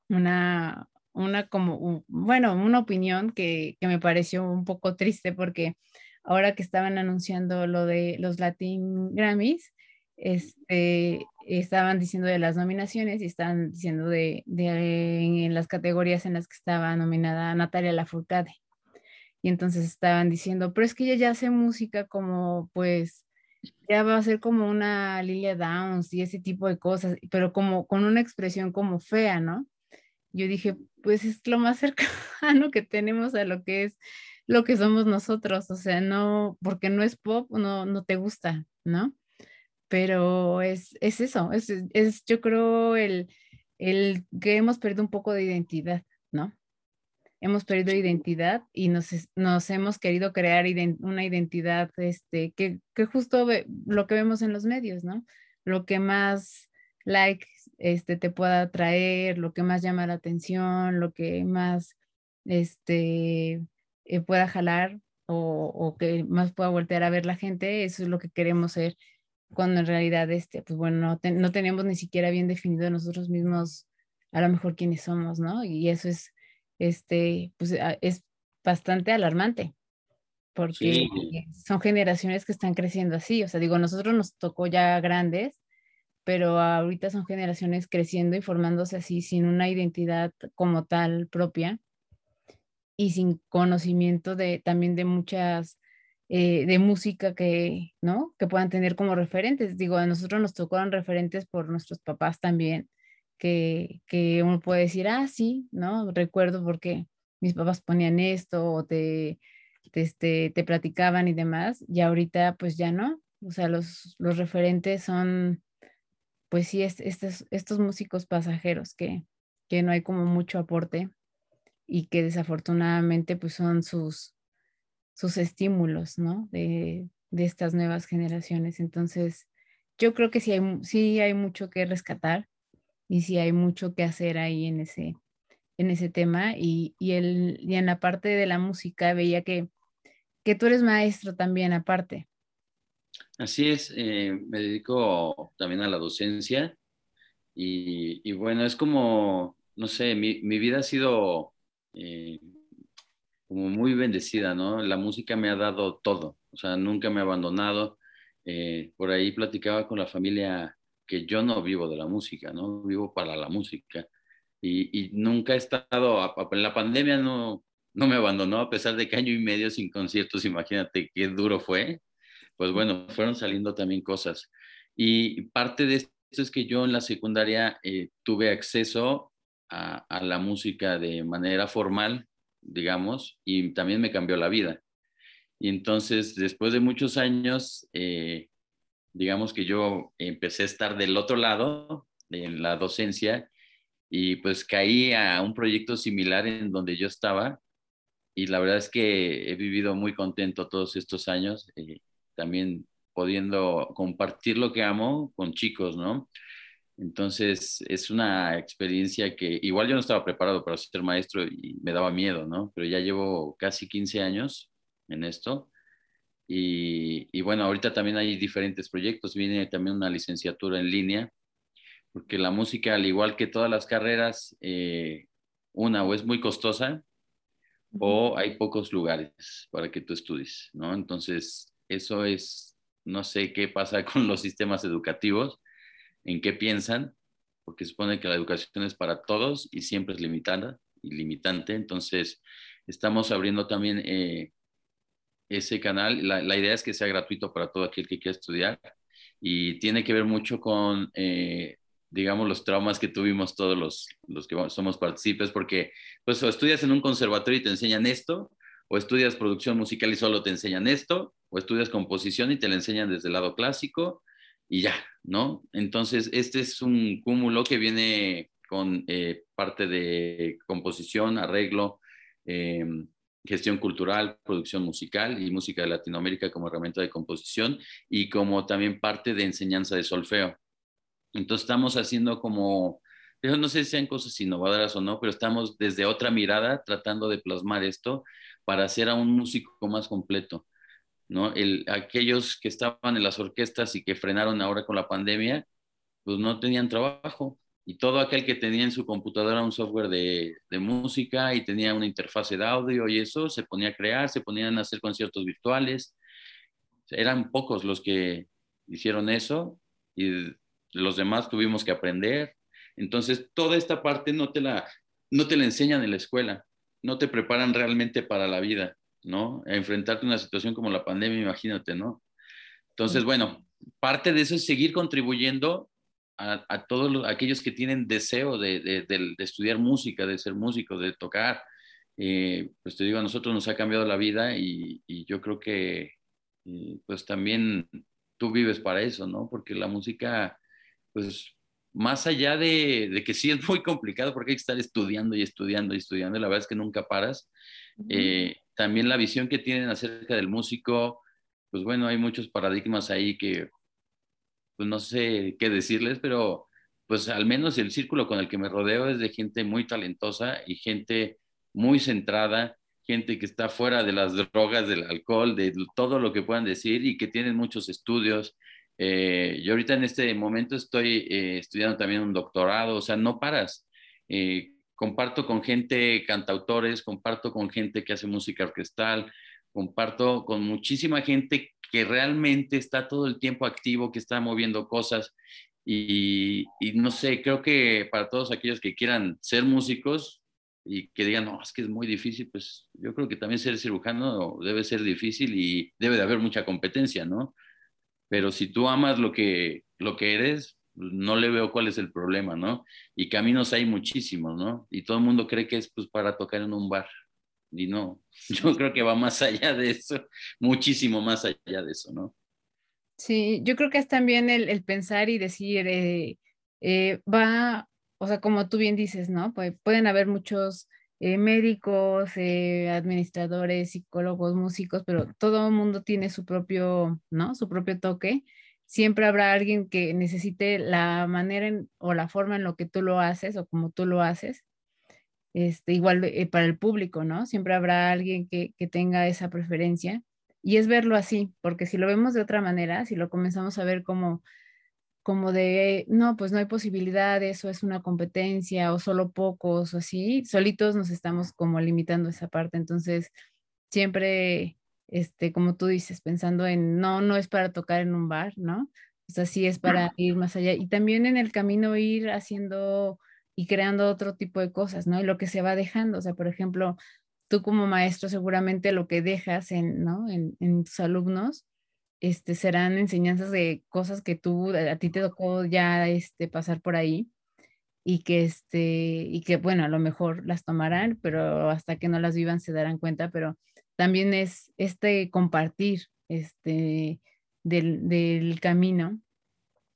una, una como, bueno, una opinión que, que me pareció un poco triste porque ahora que estaban anunciando lo de los Latin Grammys, este, estaban diciendo de las nominaciones y estaban diciendo de, en las categorías en las que estaba nominada Natalia Lafourcade. Y entonces estaban diciendo, pero es que ella ya hace música como, pues, ya va a ser como una Lilia Downs y ese tipo de cosas, pero como con una expresión como fea, ¿no? Yo dije, pues es lo más (laughs) cercano que tenemos a lo que es lo que somos nosotros, o sea, no, porque no es pop, no, no te gusta, ¿no? Pero es, es eso, es, es, yo creo el, el que hemos perdido un poco de identidad, ¿no? Hemos perdido identidad y nos, nos hemos querido crear una identidad este, que, que justo lo que vemos en los medios, ¿no? Lo que más likes este, te pueda traer, lo que más llama la atención, lo que más este, eh, pueda jalar o, que más pueda voltear a ver la gente, eso es lo que queremos ser, cuando en realidad, este, pues bueno, no, tenemos ni siquiera bien definido nosotros mismos a lo mejor quiénes somos, ¿no? Y eso es, este, pues es bastante alarmante, porque son generaciones que están creciendo así, o sea, digo, nosotros nos tocó ya grandes, pero ahorita son generaciones creciendo y formándose así sin una identidad como tal propia y sin conocimiento de también de muchas eh, de música que, ¿no? Que puedan tener como referentes. Digo, a nosotros nos tocaron referentes por nuestros papás también, que, que uno puede decir, ah, sí, ¿no? Recuerdo porque mis papás ponían esto o te, te, este, te platicaban y demás, y ahorita pues ya no. O sea, los, los referentes son, pues sí, estos, estos músicos pasajeros que, que no hay como mucho aporte y que desafortunadamente pues son sus, sus estímulos, ¿no? De, de estas nuevas generaciones. Entonces, yo creo que sí hay, sí hay mucho que rescatar y sí hay mucho que hacer ahí en ese, en ese tema. Y, y, el, y en la parte de la música veía que, que tú eres maestro también aparte. Así es, eh, me dedico también a la docencia y, y bueno, es como, no sé, mi, mi vida ha sido eh, como muy bendecida, ¿no? La música me ha dado todo, o sea, nunca me ha abandonado. Eh, por ahí platicaba con la familia que yo no vivo de la música, ¿no? Vivo para la música. Y, nunca he estado, en la pandemia no, no me abandonó, a pesar de que año y medio sin conciertos, imagínate qué duro fue. Pues bueno, fueron saliendo también cosas. Y parte de esto es que yo en la secundaria eh, tuve acceso a, a, la música de manera formal, digamos, y también me cambió la vida. Y entonces, después de muchos años, eh, digamos que yo empecé a estar del otro lado, en la docencia, y pues caí a un proyecto similar en donde yo estaba. Y la verdad es que he vivido muy contento todos estos años, eh, también pudiendo compartir lo que amo con chicos, ¿no? Entonces, es una experiencia que igual yo no estaba preparado para ser maestro y me daba miedo, ¿no? Pero ya llevo casi 15 años en esto. Y, bueno, ahorita también hay diferentes proyectos. Viene también una licenciatura en línea, porque la música, al igual que todas las carreras, eh, una o es muy costosa o hay pocos lugares para que tú estudies, ¿no? Entonces, eso es, no sé qué pasa (laughs) con los sistemas educativos en qué piensan, porque supone que la educación es para todos y siempre es limitada y limitante. Entonces, estamos abriendo también eh, ese canal. La, idea es que sea gratuito para todo aquel que quiera estudiar y tiene que ver mucho con, eh, digamos, los traumas que tuvimos todos los, los que somos partícipes, porque pues o estudias en un conservatorio y te enseñan esto, o estudias producción musical y solo te enseñan esto, o estudias composición y te la enseñan desde el lado clásico, y ya, ¿no? Entonces, este es un cúmulo que viene con eh, parte de composición, arreglo, em, gestión cultural, producción musical y música de Latinoamérica como herramienta de composición y como también parte de enseñanza de solfeo. Entonces estamos haciendo como, yo no sé si sean cosas innovadoras o no, pero estamos desde otra mirada tratando de plasmar esto para hacer a un músico más completo. ¿No? El, aquellos que estaban en las orquestas y que frenaron ahora con la pandemia, pues no tenían trabajo. Y todo aquel que tenía en su computadora un software de, de música y tenía una interfase de audio y eso, se ponía a crear, se ponían a hacer conciertos virtuales. eran pocos los que hicieron eso y los demás tuvimos que aprender. Entonces, toda esta parte no te la, no te la enseñan en la escuela, no te preparan realmente para la vida. ¿No? enfrentarte a una situación como la pandemia, imagínate, ¿no? Entonces, bueno, parte de eso es seguir contribuyendo a, todos aquellos que tienen deseo de, estudiar música, de ser músico, de tocar. Eh, pues te digo, a nosotros nos ha cambiado la vida y, yo creo que eh, pues también tú vives para eso, ¿no? Porque la música, pues más allá de, que sí es muy complicado porque hay que estar estudiando y estudiando y estudiando, la verdad es que nunca paras también la visión que tienen acerca del músico, pues bueno, hay muchos paradigmas ahí que, pues no sé qué decirles, pero pues al menos el círculo con el que me rodeo es de gente muy talentosa y gente muy centrada, gente que está fuera de las drogas, del alcohol, de todo lo que puedan decir y que tienen muchos estudios. Eh, yo ahorita en este momento estoy eh, estudiando también un doctorado, o sea, no paras. Eh, comparto con gente, cantautores, comparto con gente que hace música orquestal, comparto con muchísima gente que realmente está todo el tiempo activo, que está moviendo cosas. Y, no sé, creo que para todos aquellos que quieran ser músicos, y que digan, no, es que es muy difícil, pues yo creo que también ser cirujano debe ser difícil y debe de haber mucha competencia, ¿no? Pero si tú amas lo que, lo que eres, no le veo cuál es el problema, ¿no? Y caminos hay muchísimos, ¿no? Y todo el mundo cree que es pues para tocar en un bar. Y no, (laughs) yo creo que va más allá de eso, muchísimo más allá de eso, ¿no? Sí, yo creo que es también el, pensar y decir, eh, eh, va, o sea, como tú bien dices, ¿no? Pueden haber muchos eh, médicos, administradores, psicólogos, músicos, pero todo el mundo tiene su propio, ¿no? Su propio toque. Siempre habrá alguien que necesite la manera o la forma en lo que tú lo haces o como tú lo haces. Este, igual para el público, ¿no? Siempre habrá alguien que, que tenga esa preferencia y es verlo así, porque si lo vemos de otra manera, si lo comenzamos a ver como, como de, no, pues no hay posibilidades, o es una competencia, o solo pocos, o así, solitos nos estamos como limitando esa parte. Entonces, siempre, este, como tú dices, pensando en, no, no es para tocar en un bar, ¿no? O sea, sí es para ir más allá. Y también en el camino ir haciendo y creando otro tipo de cosas, ¿no? Y lo que se va dejando, o sea, por ejemplo, tú como maestro seguramente lo que dejas en, ¿no? en, en tus alumnos este, serán enseñanzas de cosas que tú, a ti te tocó ya este, pasar por ahí y que, este, y que, bueno, a lo mejor las tomarán, pero hasta que no las vivan se darán cuenta, pero también es este compartir este, del, del camino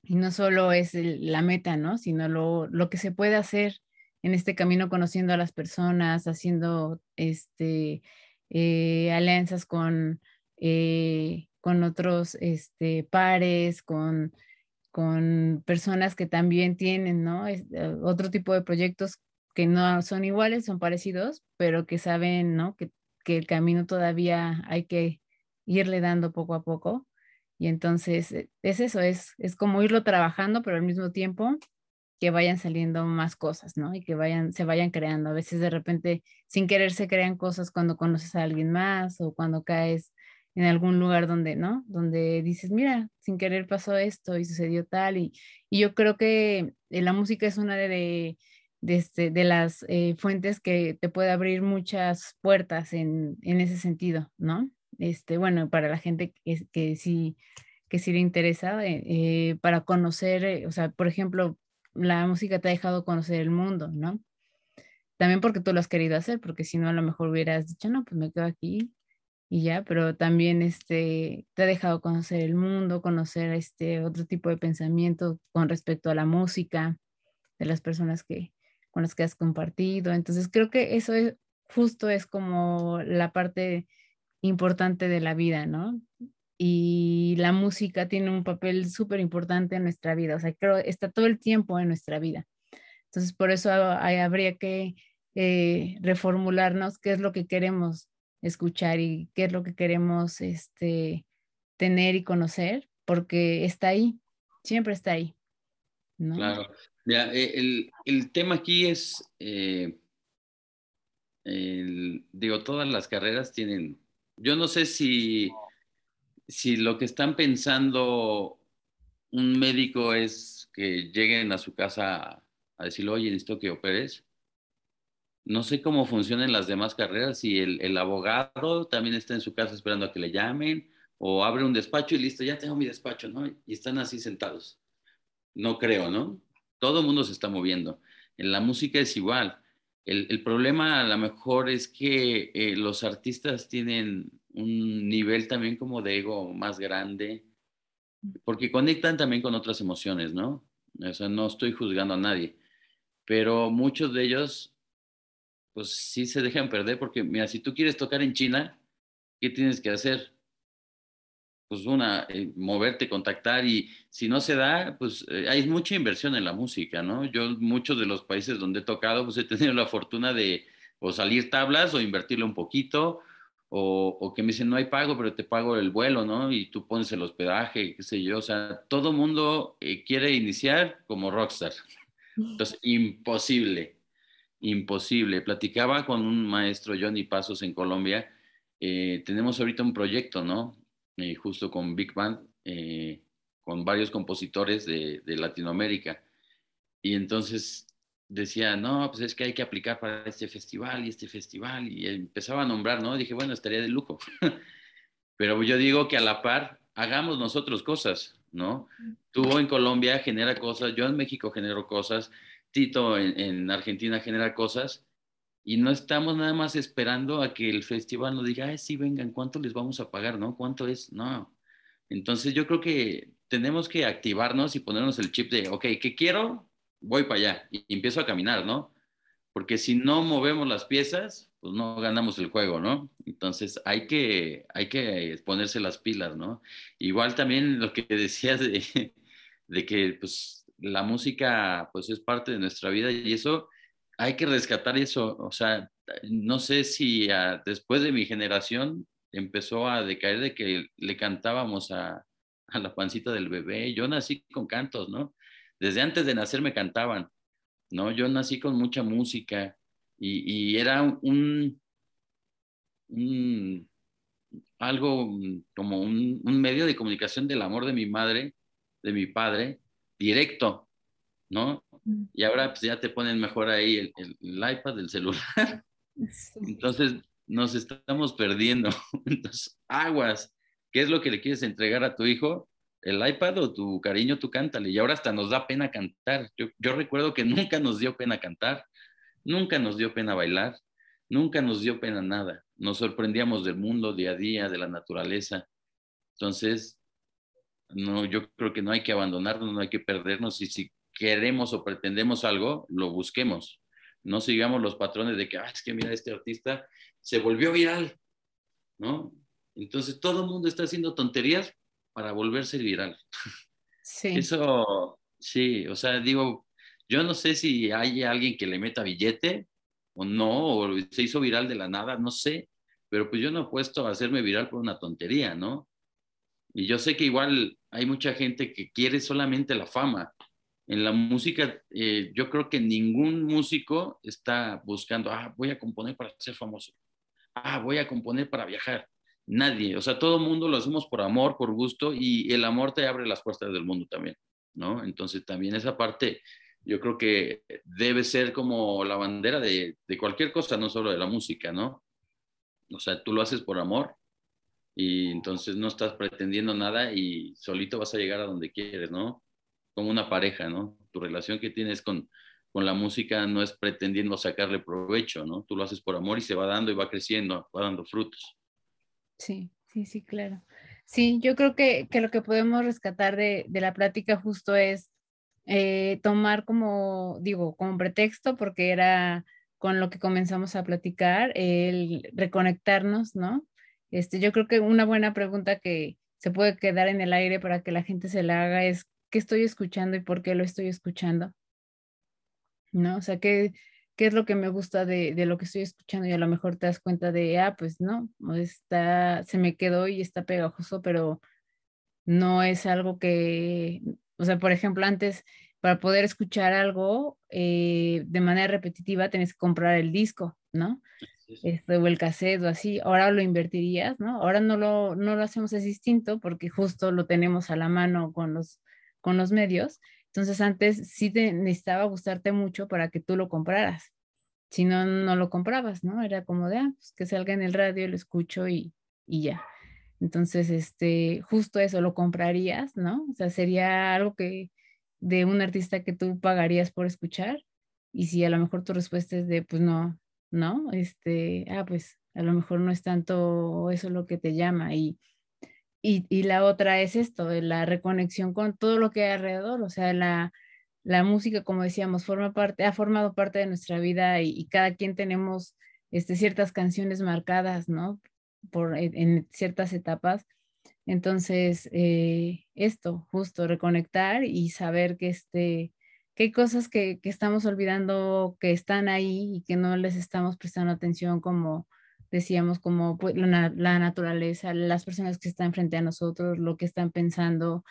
y no solo es la meta, ¿no? Sino lo, lo que se puede hacer en este camino conociendo a las personas, haciendo este, eh, alianzas con, eh, con otros este, pares, con, con personas que también tienen ¿no? Eh, otro tipo de proyectos que no son iguales, son parecidos, pero que saben ¿no? que, que el camino todavía hay que irle dando poco a poco. Y entonces es eso, es, es como irlo trabajando, pero al mismo tiempo que vayan saliendo más cosas, ¿no? Y que vayan, se vayan creando. A veces de repente, sin querer, se crean cosas cuando conoces a alguien más o cuando caes en algún lugar donde, ¿no? Donde dices, mira, sin querer pasó esto y sucedió tal. Y, y yo creo que eh, la música es una de, de, este, de las eh, fuentes que te puede abrir muchas puertas en, en, ese sentido, ¿no? Este, bueno, para la gente que, que sí que sí le interesa, eh, para conocer, o sea, por ejemplo, la música te ha dejado conocer el mundo, ¿no? También porque tú lo has querido hacer, porque si no, a lo mejor hubieras dicho, no, pues me quedo aquí y ya, pero también este, te ha dejado conocer el mundo, conocer este otro tipo de pensamiento con respecto a la música de las personas que, con las que has compartido. Entonces, creo que eso es, justo es como la parte importante de la vida, ¿no? y la música tiene un papel súper importante en nuestra vida, o sea, creo está todo el tiempo en nuestra vida. Entonces, por eso habría que eh, reformularnos qué es lo que queremos escuchar y qué es lo que queremos este, tener y conocer, porque está ahí, siempre está ahí. Claro. Eh, el, el, tema aquí es, eh, digo, todas las carreras tienen, yo no sé si si lo que están pensando un médico es que lleguen a su casa a decirle, oye, necesito que operes, no sé cómo funcionan las demás carreras, si el, abogado también está en su casa esperando a que le llamen, o abre un despacho y listo, ya tengo mi despacho, ¿no? Y están así sentados. No creo, ¿no? Todo mundo se está moviendo. En la música es igual. El, problema a lo mejor es que eh, los artistas tienen un nivel también como de ego más grande, porque conectan también con otras emociones, ¿no? O sea, no estoy juzgando a nadie, pero muchos de ellos, pues sí se dejan perder, porque mira, si tú quieres tocar en China, ¿qué tienes que hacer? Pues una, eh, moverte, contactar y si no se da, pues eh, hay mucha inversión en la música, ¿no? Yo muchos de los países donde he tocado, pues he tenido la fortuna de o salir tablas o invertirle un poquito o, que me dicen no hay pago, pero te pago el vuelo, ¿no? Y tú pones el hospedaje, qué sé yo, o sea, todo mundo eh, quiere iniciar como rockstar. Entonces, (laughs) imposible, imposible. Platicaba con un maestro, Johnny Pasos, en Colombia. Eh, tenemos ahorita un proyecto, ¿no? Eh, justo con Big Band, con varios compositores de, de Latinoamérica. Y entonces decía, no, pues es que hay que aplicar para este festival y este festival, y empezaba a nombrar, ¿no? Dije, bueno, estaría de lujo. (laughs) Pero yo digo que a la par, hagamos nosotros cosas, ¿no? Tú en Colombia genera cosas, yo en México genero cosas, Tito en, en Argentina genera cosas, y no estamos nada más esperando a que el festival nos diga, Ay, sí, vengan, ¿cuánto les vamos a pagar? ¿No? ¿Cuánto es? No. Entonces yo creo que tenemos que activarnos y ponernos el chip de, ok, ¿qué quiero? Voy para allá y, empiezo a caminar, ¿no? Porque si no movemos las piezas, pues no ganamos el juego, ¿no? Entonces hay que, hay que ponerse las pilas, ¿no? Igual también lo que (laughs) decías de, de que pues la música pues es parte de nuestra vida y eso hay que rescatar eso. O sea, no sé si después de mi generación empezó a decaer de que le cantábamos a, la pancita del bebé. Yo nací con cantos, ¿no? Desde antes de nacer me cantaban, ¿no? Yo nací con mucha música y, era un, un, algo como un, un medio de comunicación del amor de mi madre, de mi padre, directo, ¿no? Y ahora pues ya te ponen mejor ahí el, el, iPad, el celular. Entonces nos estamos perdiendo. (laughs) Entonces, aguas. ¿Qué es lo que le quieres entregar a tu hijo? ¿El iPad o tu cariño? Tú cántale. Y ahora hasta nos da pena cantar. Yo, yo recuerdo que (laughs) nunca nos dio pena cantar, nunca nos dio pena bailar, nunca nos dio pena nada. Nos sorprendíamos del mundo día a día, de la naturaleza. Entonces, no, yo creo que no hay que abandonarnos, no hay que perdernos. Y si queremos o pretendemos algo, lo busquemos. No sigamos los patrones de que, ah, es que mira, este artista se volvió viral, ¿no? Entonces todo el mundo está haciendo tonterías para volverse viral. (laughs) Sí. Eso, sí, o sea, digo, yo no sé si hay alguien que le meta billete o no, o se hizo viral de la nada, no sé, pero pues yo no he puesto a hacerme viral por una tontería, ¿no? Y yo sé que igual hay mucha gente que quiere solamente la fama, en la música, eh, yo creo que ningún músico está buscando, ah, voy a componer para ser famoso, ah, voy a componer para viajar. Nadie, o sea, todo mundo lo hacemos por amor, por gusto, y el amor te abre las puertas del mundo también, ¿no? Entonces también esa parte, yo creo que debe ser como la bandera de, de cualquier cosa, no solo de la música, ¿no? O sea, tú lo haces por amor y entonces no estás pretendiendo nada y solito vas a llegar a donde quieres, ¿no? Como una pareja, ¿no? Tu relación que tienes con, con la música no es pretendiendo sacarle provecho, ¿no? Tú lo haces por amor y se va dando y va creciendo, va dando frutos. Sí, sí, sí, claro. Sí, yo creo que, que lo que podemos rescatar de, de la plática justo es eh, tomar como, digo, como pretexto, porque era con lo que comenzamos a platicar, el reconectarnos, ¿no? Este, yo creo que una buena pregunta que se puede quedar en el aire para que la gente se la haga es qué estoy escuchando y por qué lo estoy escuchando. ¿No? O sea, qué, qué es lo que me gusta de, de, lo que estoy escuchando y a lo mejor te das cuenta de, ah, pues no, está, se me quedó y está pegajoso, pero no es algo que, o sea, por ejemplo, antes para poder escuchar algo eh, de manera repetitiva tenés que comprar el disco, ¿no? Este, o el cassette o así, ahora lo invertirías, ¿no? Ahora no lo, no lo hacemos es distinto porque justo lo tenemos a la mano con los con los medios. Entonces antes sí te necesitaba gustarte mucho para que tú lo compraras. Si no, no lo comprabas, ¿no? Era como de, ah, pues que salga en el radio, lo escucho y, y ya. Entonces, este, justo eso lo comprarías, ¿no? O sea, sería algo que de un artista que tú pagarías por escuchar. Y si a lo mejor tu respuesta es de, pues no, no, este, ah, pues a lo mejor no es tanto eso lo que te llama. Y y, y, la otra es esto, la reconexión con todo lo que hay alrededor, o sea, la, la música, como decíamos, forma parte, ha formado parte de nuestra vida y, y cada quien tenemos este, ciertas canciones marcadas, ¿no? Por, en, ciertas etapas. Entonces, eh, esto, justo, reconectar y saber que, este, que hay cosas que, que estamos olvidando, que están ahí y que no les estamos prestando atención como decíamos como pues, la, naturaleza, las personas que están frente a nosotros, lo que están pensando,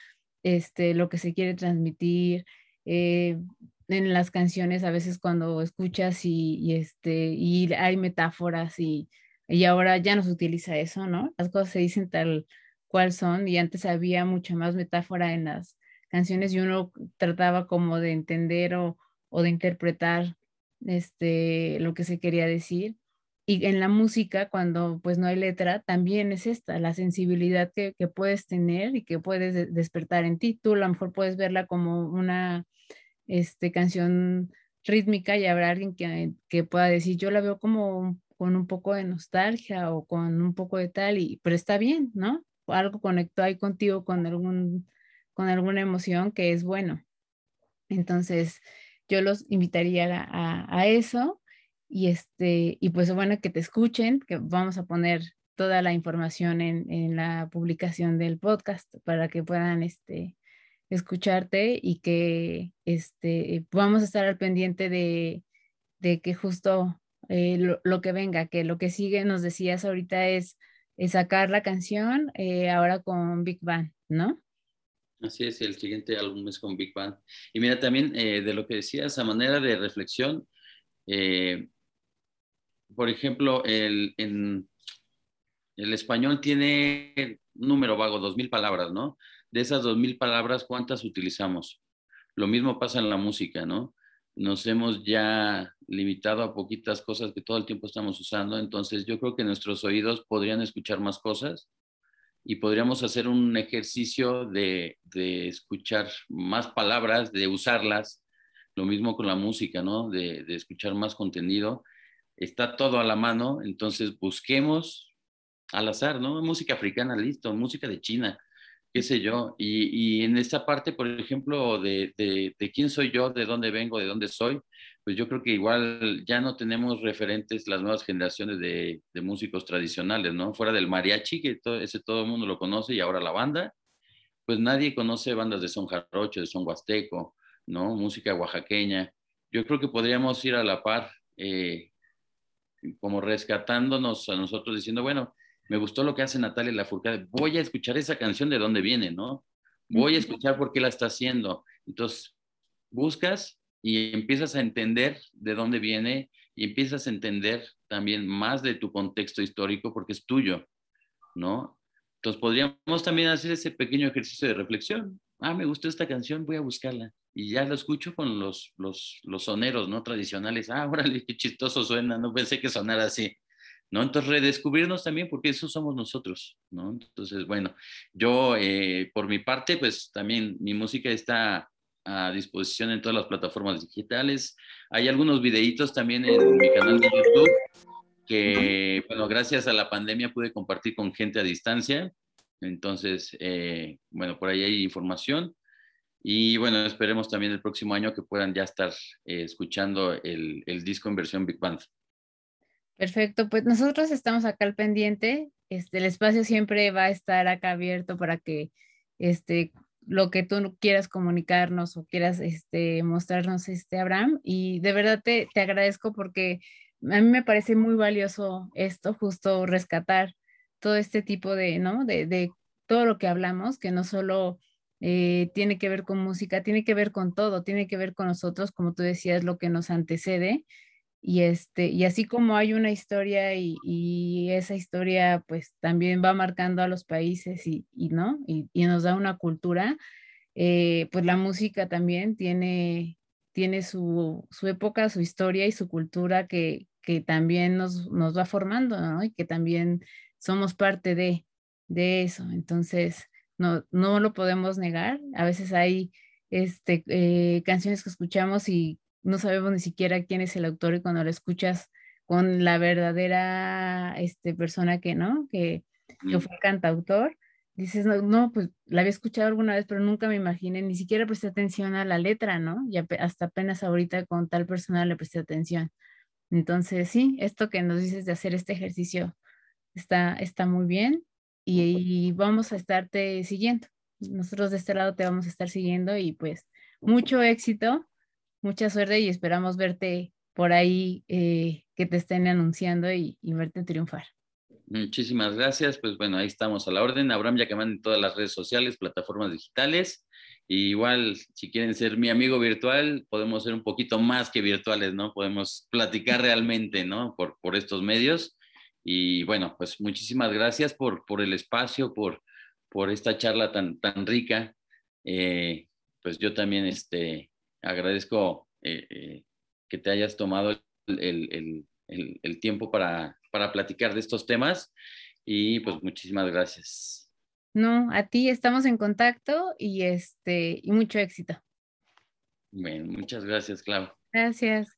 este, lo que se quiere transmitir. Eh, en las canciones a veces cuando escuchas y, y, este, y hay metáforas y, y ahora ya no se utiliza eso, ¿no? Las cosas se dicen tal cual son y antes había mucha más metáfora en las canciones y uno trataba como de entender o, o de interpretar este, lo que se quería decir. Y en la música, cuando pues no hay letra, también es esta, la sensibilidad que, que puedes tener y que puedes despertar en ti. Tú a lo mejor puedes verla como una este, canción rítmica y habrá alguien que, que pueda decir, yo la veo como con un poco de nostalgia o con un poco de tal, y, pero está bien, ¿no? Algo conectó ahí contigo con, algún, con alguna emoción que es bueno. Entonces, yo los invitaría a, a, eso y, este, y pues bueno, que te escuchen, que vamos a poner toda la información en, en la publicación del podcast para que puedan este, escucharte y que este, vamos a estar al pendiente de, de que justo eh, lo, que venga, que lo que sigue, nos decías ahorita, es, sacar la canción eh, ahora con Big Bang, ¿no? Así es, el siguiente álbum es con Big Bang. Y mira, también eh, de lo que decías, a manera de reflexión, por ejemplo, el, en, el español tiene un número vago, dos mil palabras, ¿no? De esas dos mil palabras, ¿cuántas utilizamos? Lo mismo pasa en la música, ¿no? nos hemos ya limitado a poquitas cosas que todo el tiempo estamos usando, entonces yo creo que nuestros oídos podrían escuchar más cosas y podríamos hacer un ejercicio de, escuchar más palabras, de usarlas, lo mismo con la música, ¿no? De, de escuchar más contenido. Está todo a la mano, entonces busquemos al azar, ¿no? Música africana, listo, música de China, qué sé yo. Y, en esta parte, por ejemplo, de, de, quién soy yo, de dónde vengo, de dónde soy, pues yo creo que igual ya no tenemos referentes las nuevas generaciones de, de músicos tradicionales, ¿no? Fuera del mariachi, que ese todo el mundo lo conoce, y ahora la banda, pues nadie conoce bandas de son jarocho, de son huasteco, ¿no? Música oaxaqueña. Yo creo que podríamos ir a la par, eh, como rescatándonos a nosotros, diciendo, bueno, me gustó lo que hace Natalia Lafourcade, voy a escuchar esa canción de dónde viene, ¿no? Voy a escuchar por qué la está haciendo. Entonces, buscas y empiezas a entender de dónde viene y empiezas a entender también más de tu contexto histórico porque es tuyo, ¿no? Entonces, podríamos también hacer ese pequeño ejercicio de reflexión. Ah, me gustó esta canción, voy a buscarla. Y ya lo escucho con los, los, los soneros, ¿no? Tradicionales. Ah, órale, qué chistoso suena, no pensé que sonara así. ¿no? Entonces, redescubrirnos también, porque eso somos nosotros, ¿no? Entonces, bueno, yo, eh, por mi parte, pues también mi música está a disposición en todas las plataformas digitales. Hay algunos videitos también en mi canal de YouTube que, bueno, gracias a la pandemia pude compartir con gente a distancia. Entonces, eh, bueno, por ahí hay información. Y bueno, esperemos también el próximo año que puedan ya estar eh, escuchando el, el disco en versión Big Band. Perfecto, pues nosotros estamos acá al pendiente. Este, el espacio siempre va a estar acá abierto para que este, lo que tú quieras comunicarnos o quieras este, mostrarnos, este, Abraham. Y de verdad te, te agradezco porque a mí me parece muy valioso esto, justo rescatar todo este tipo de, ¿no? De, de todo lo que hablamos, que no solo eh, tiene que ver con música, tiene que ver con todo, tiene que ver con nosotros, como tú decías, lo que nos antecede y, este, y así como hay una historia y, esa historia pues también va marcando a los países y, y ¿no? Y, nos da una cultura, eh, pues la música también tiene, tiene su, su, época, su historia y su cultura que, que también nos, nos, va formando, ¿no? Y que también somos parte de, de eso. Entonces, no, no lo podemos negar. A veces hay este, eh, canciones que escuchamos y no sabemos ni siquiera quién es el autor y cuando lo escuchas con la verdadera este, persona que, ¿no? Que, que fue cantautor, dices, no, no, pues la había escuchado alguna vez, pero nunca me imaginé, ni siquiera presté atención a la letra, ¿no? Y hasta apenas ahorita con tal persona le presté atención. Entonces, sí, esto que nos dices de hacer este ejercicio está, está muy bien y, y vamos a estarte siguiendo. Nosotros de este lado te vamos a estar siguiendo y pues mucho éxito mucha suerte y esperamos verte por ahí, eh, que te estén anunciando y, verte triunfar. Muchísimas gracias. Pues bueno, ahí estamos a la orden. Abraham Yacamán en todas las redes sociales, plataformas digitales. Y igual, si quieren ser mi amigo virtual, podemos ser un poquito más que virtuales, ¿no? Podemos platicar realmente, ¿no? Por, por estos medios. Y bueno, pues muchísimas gracias por, por el espacio, por, por esta charla tan, tan rica. Eh, pues yo también, este, agradezco que te hayas tomado el, el tiempo para, para platicar de estos temas y pues muchísimas gracias. No, a ti estamos en contacto y este y mucho éxito. Bueno, muchas gracias, Clau. Gracias.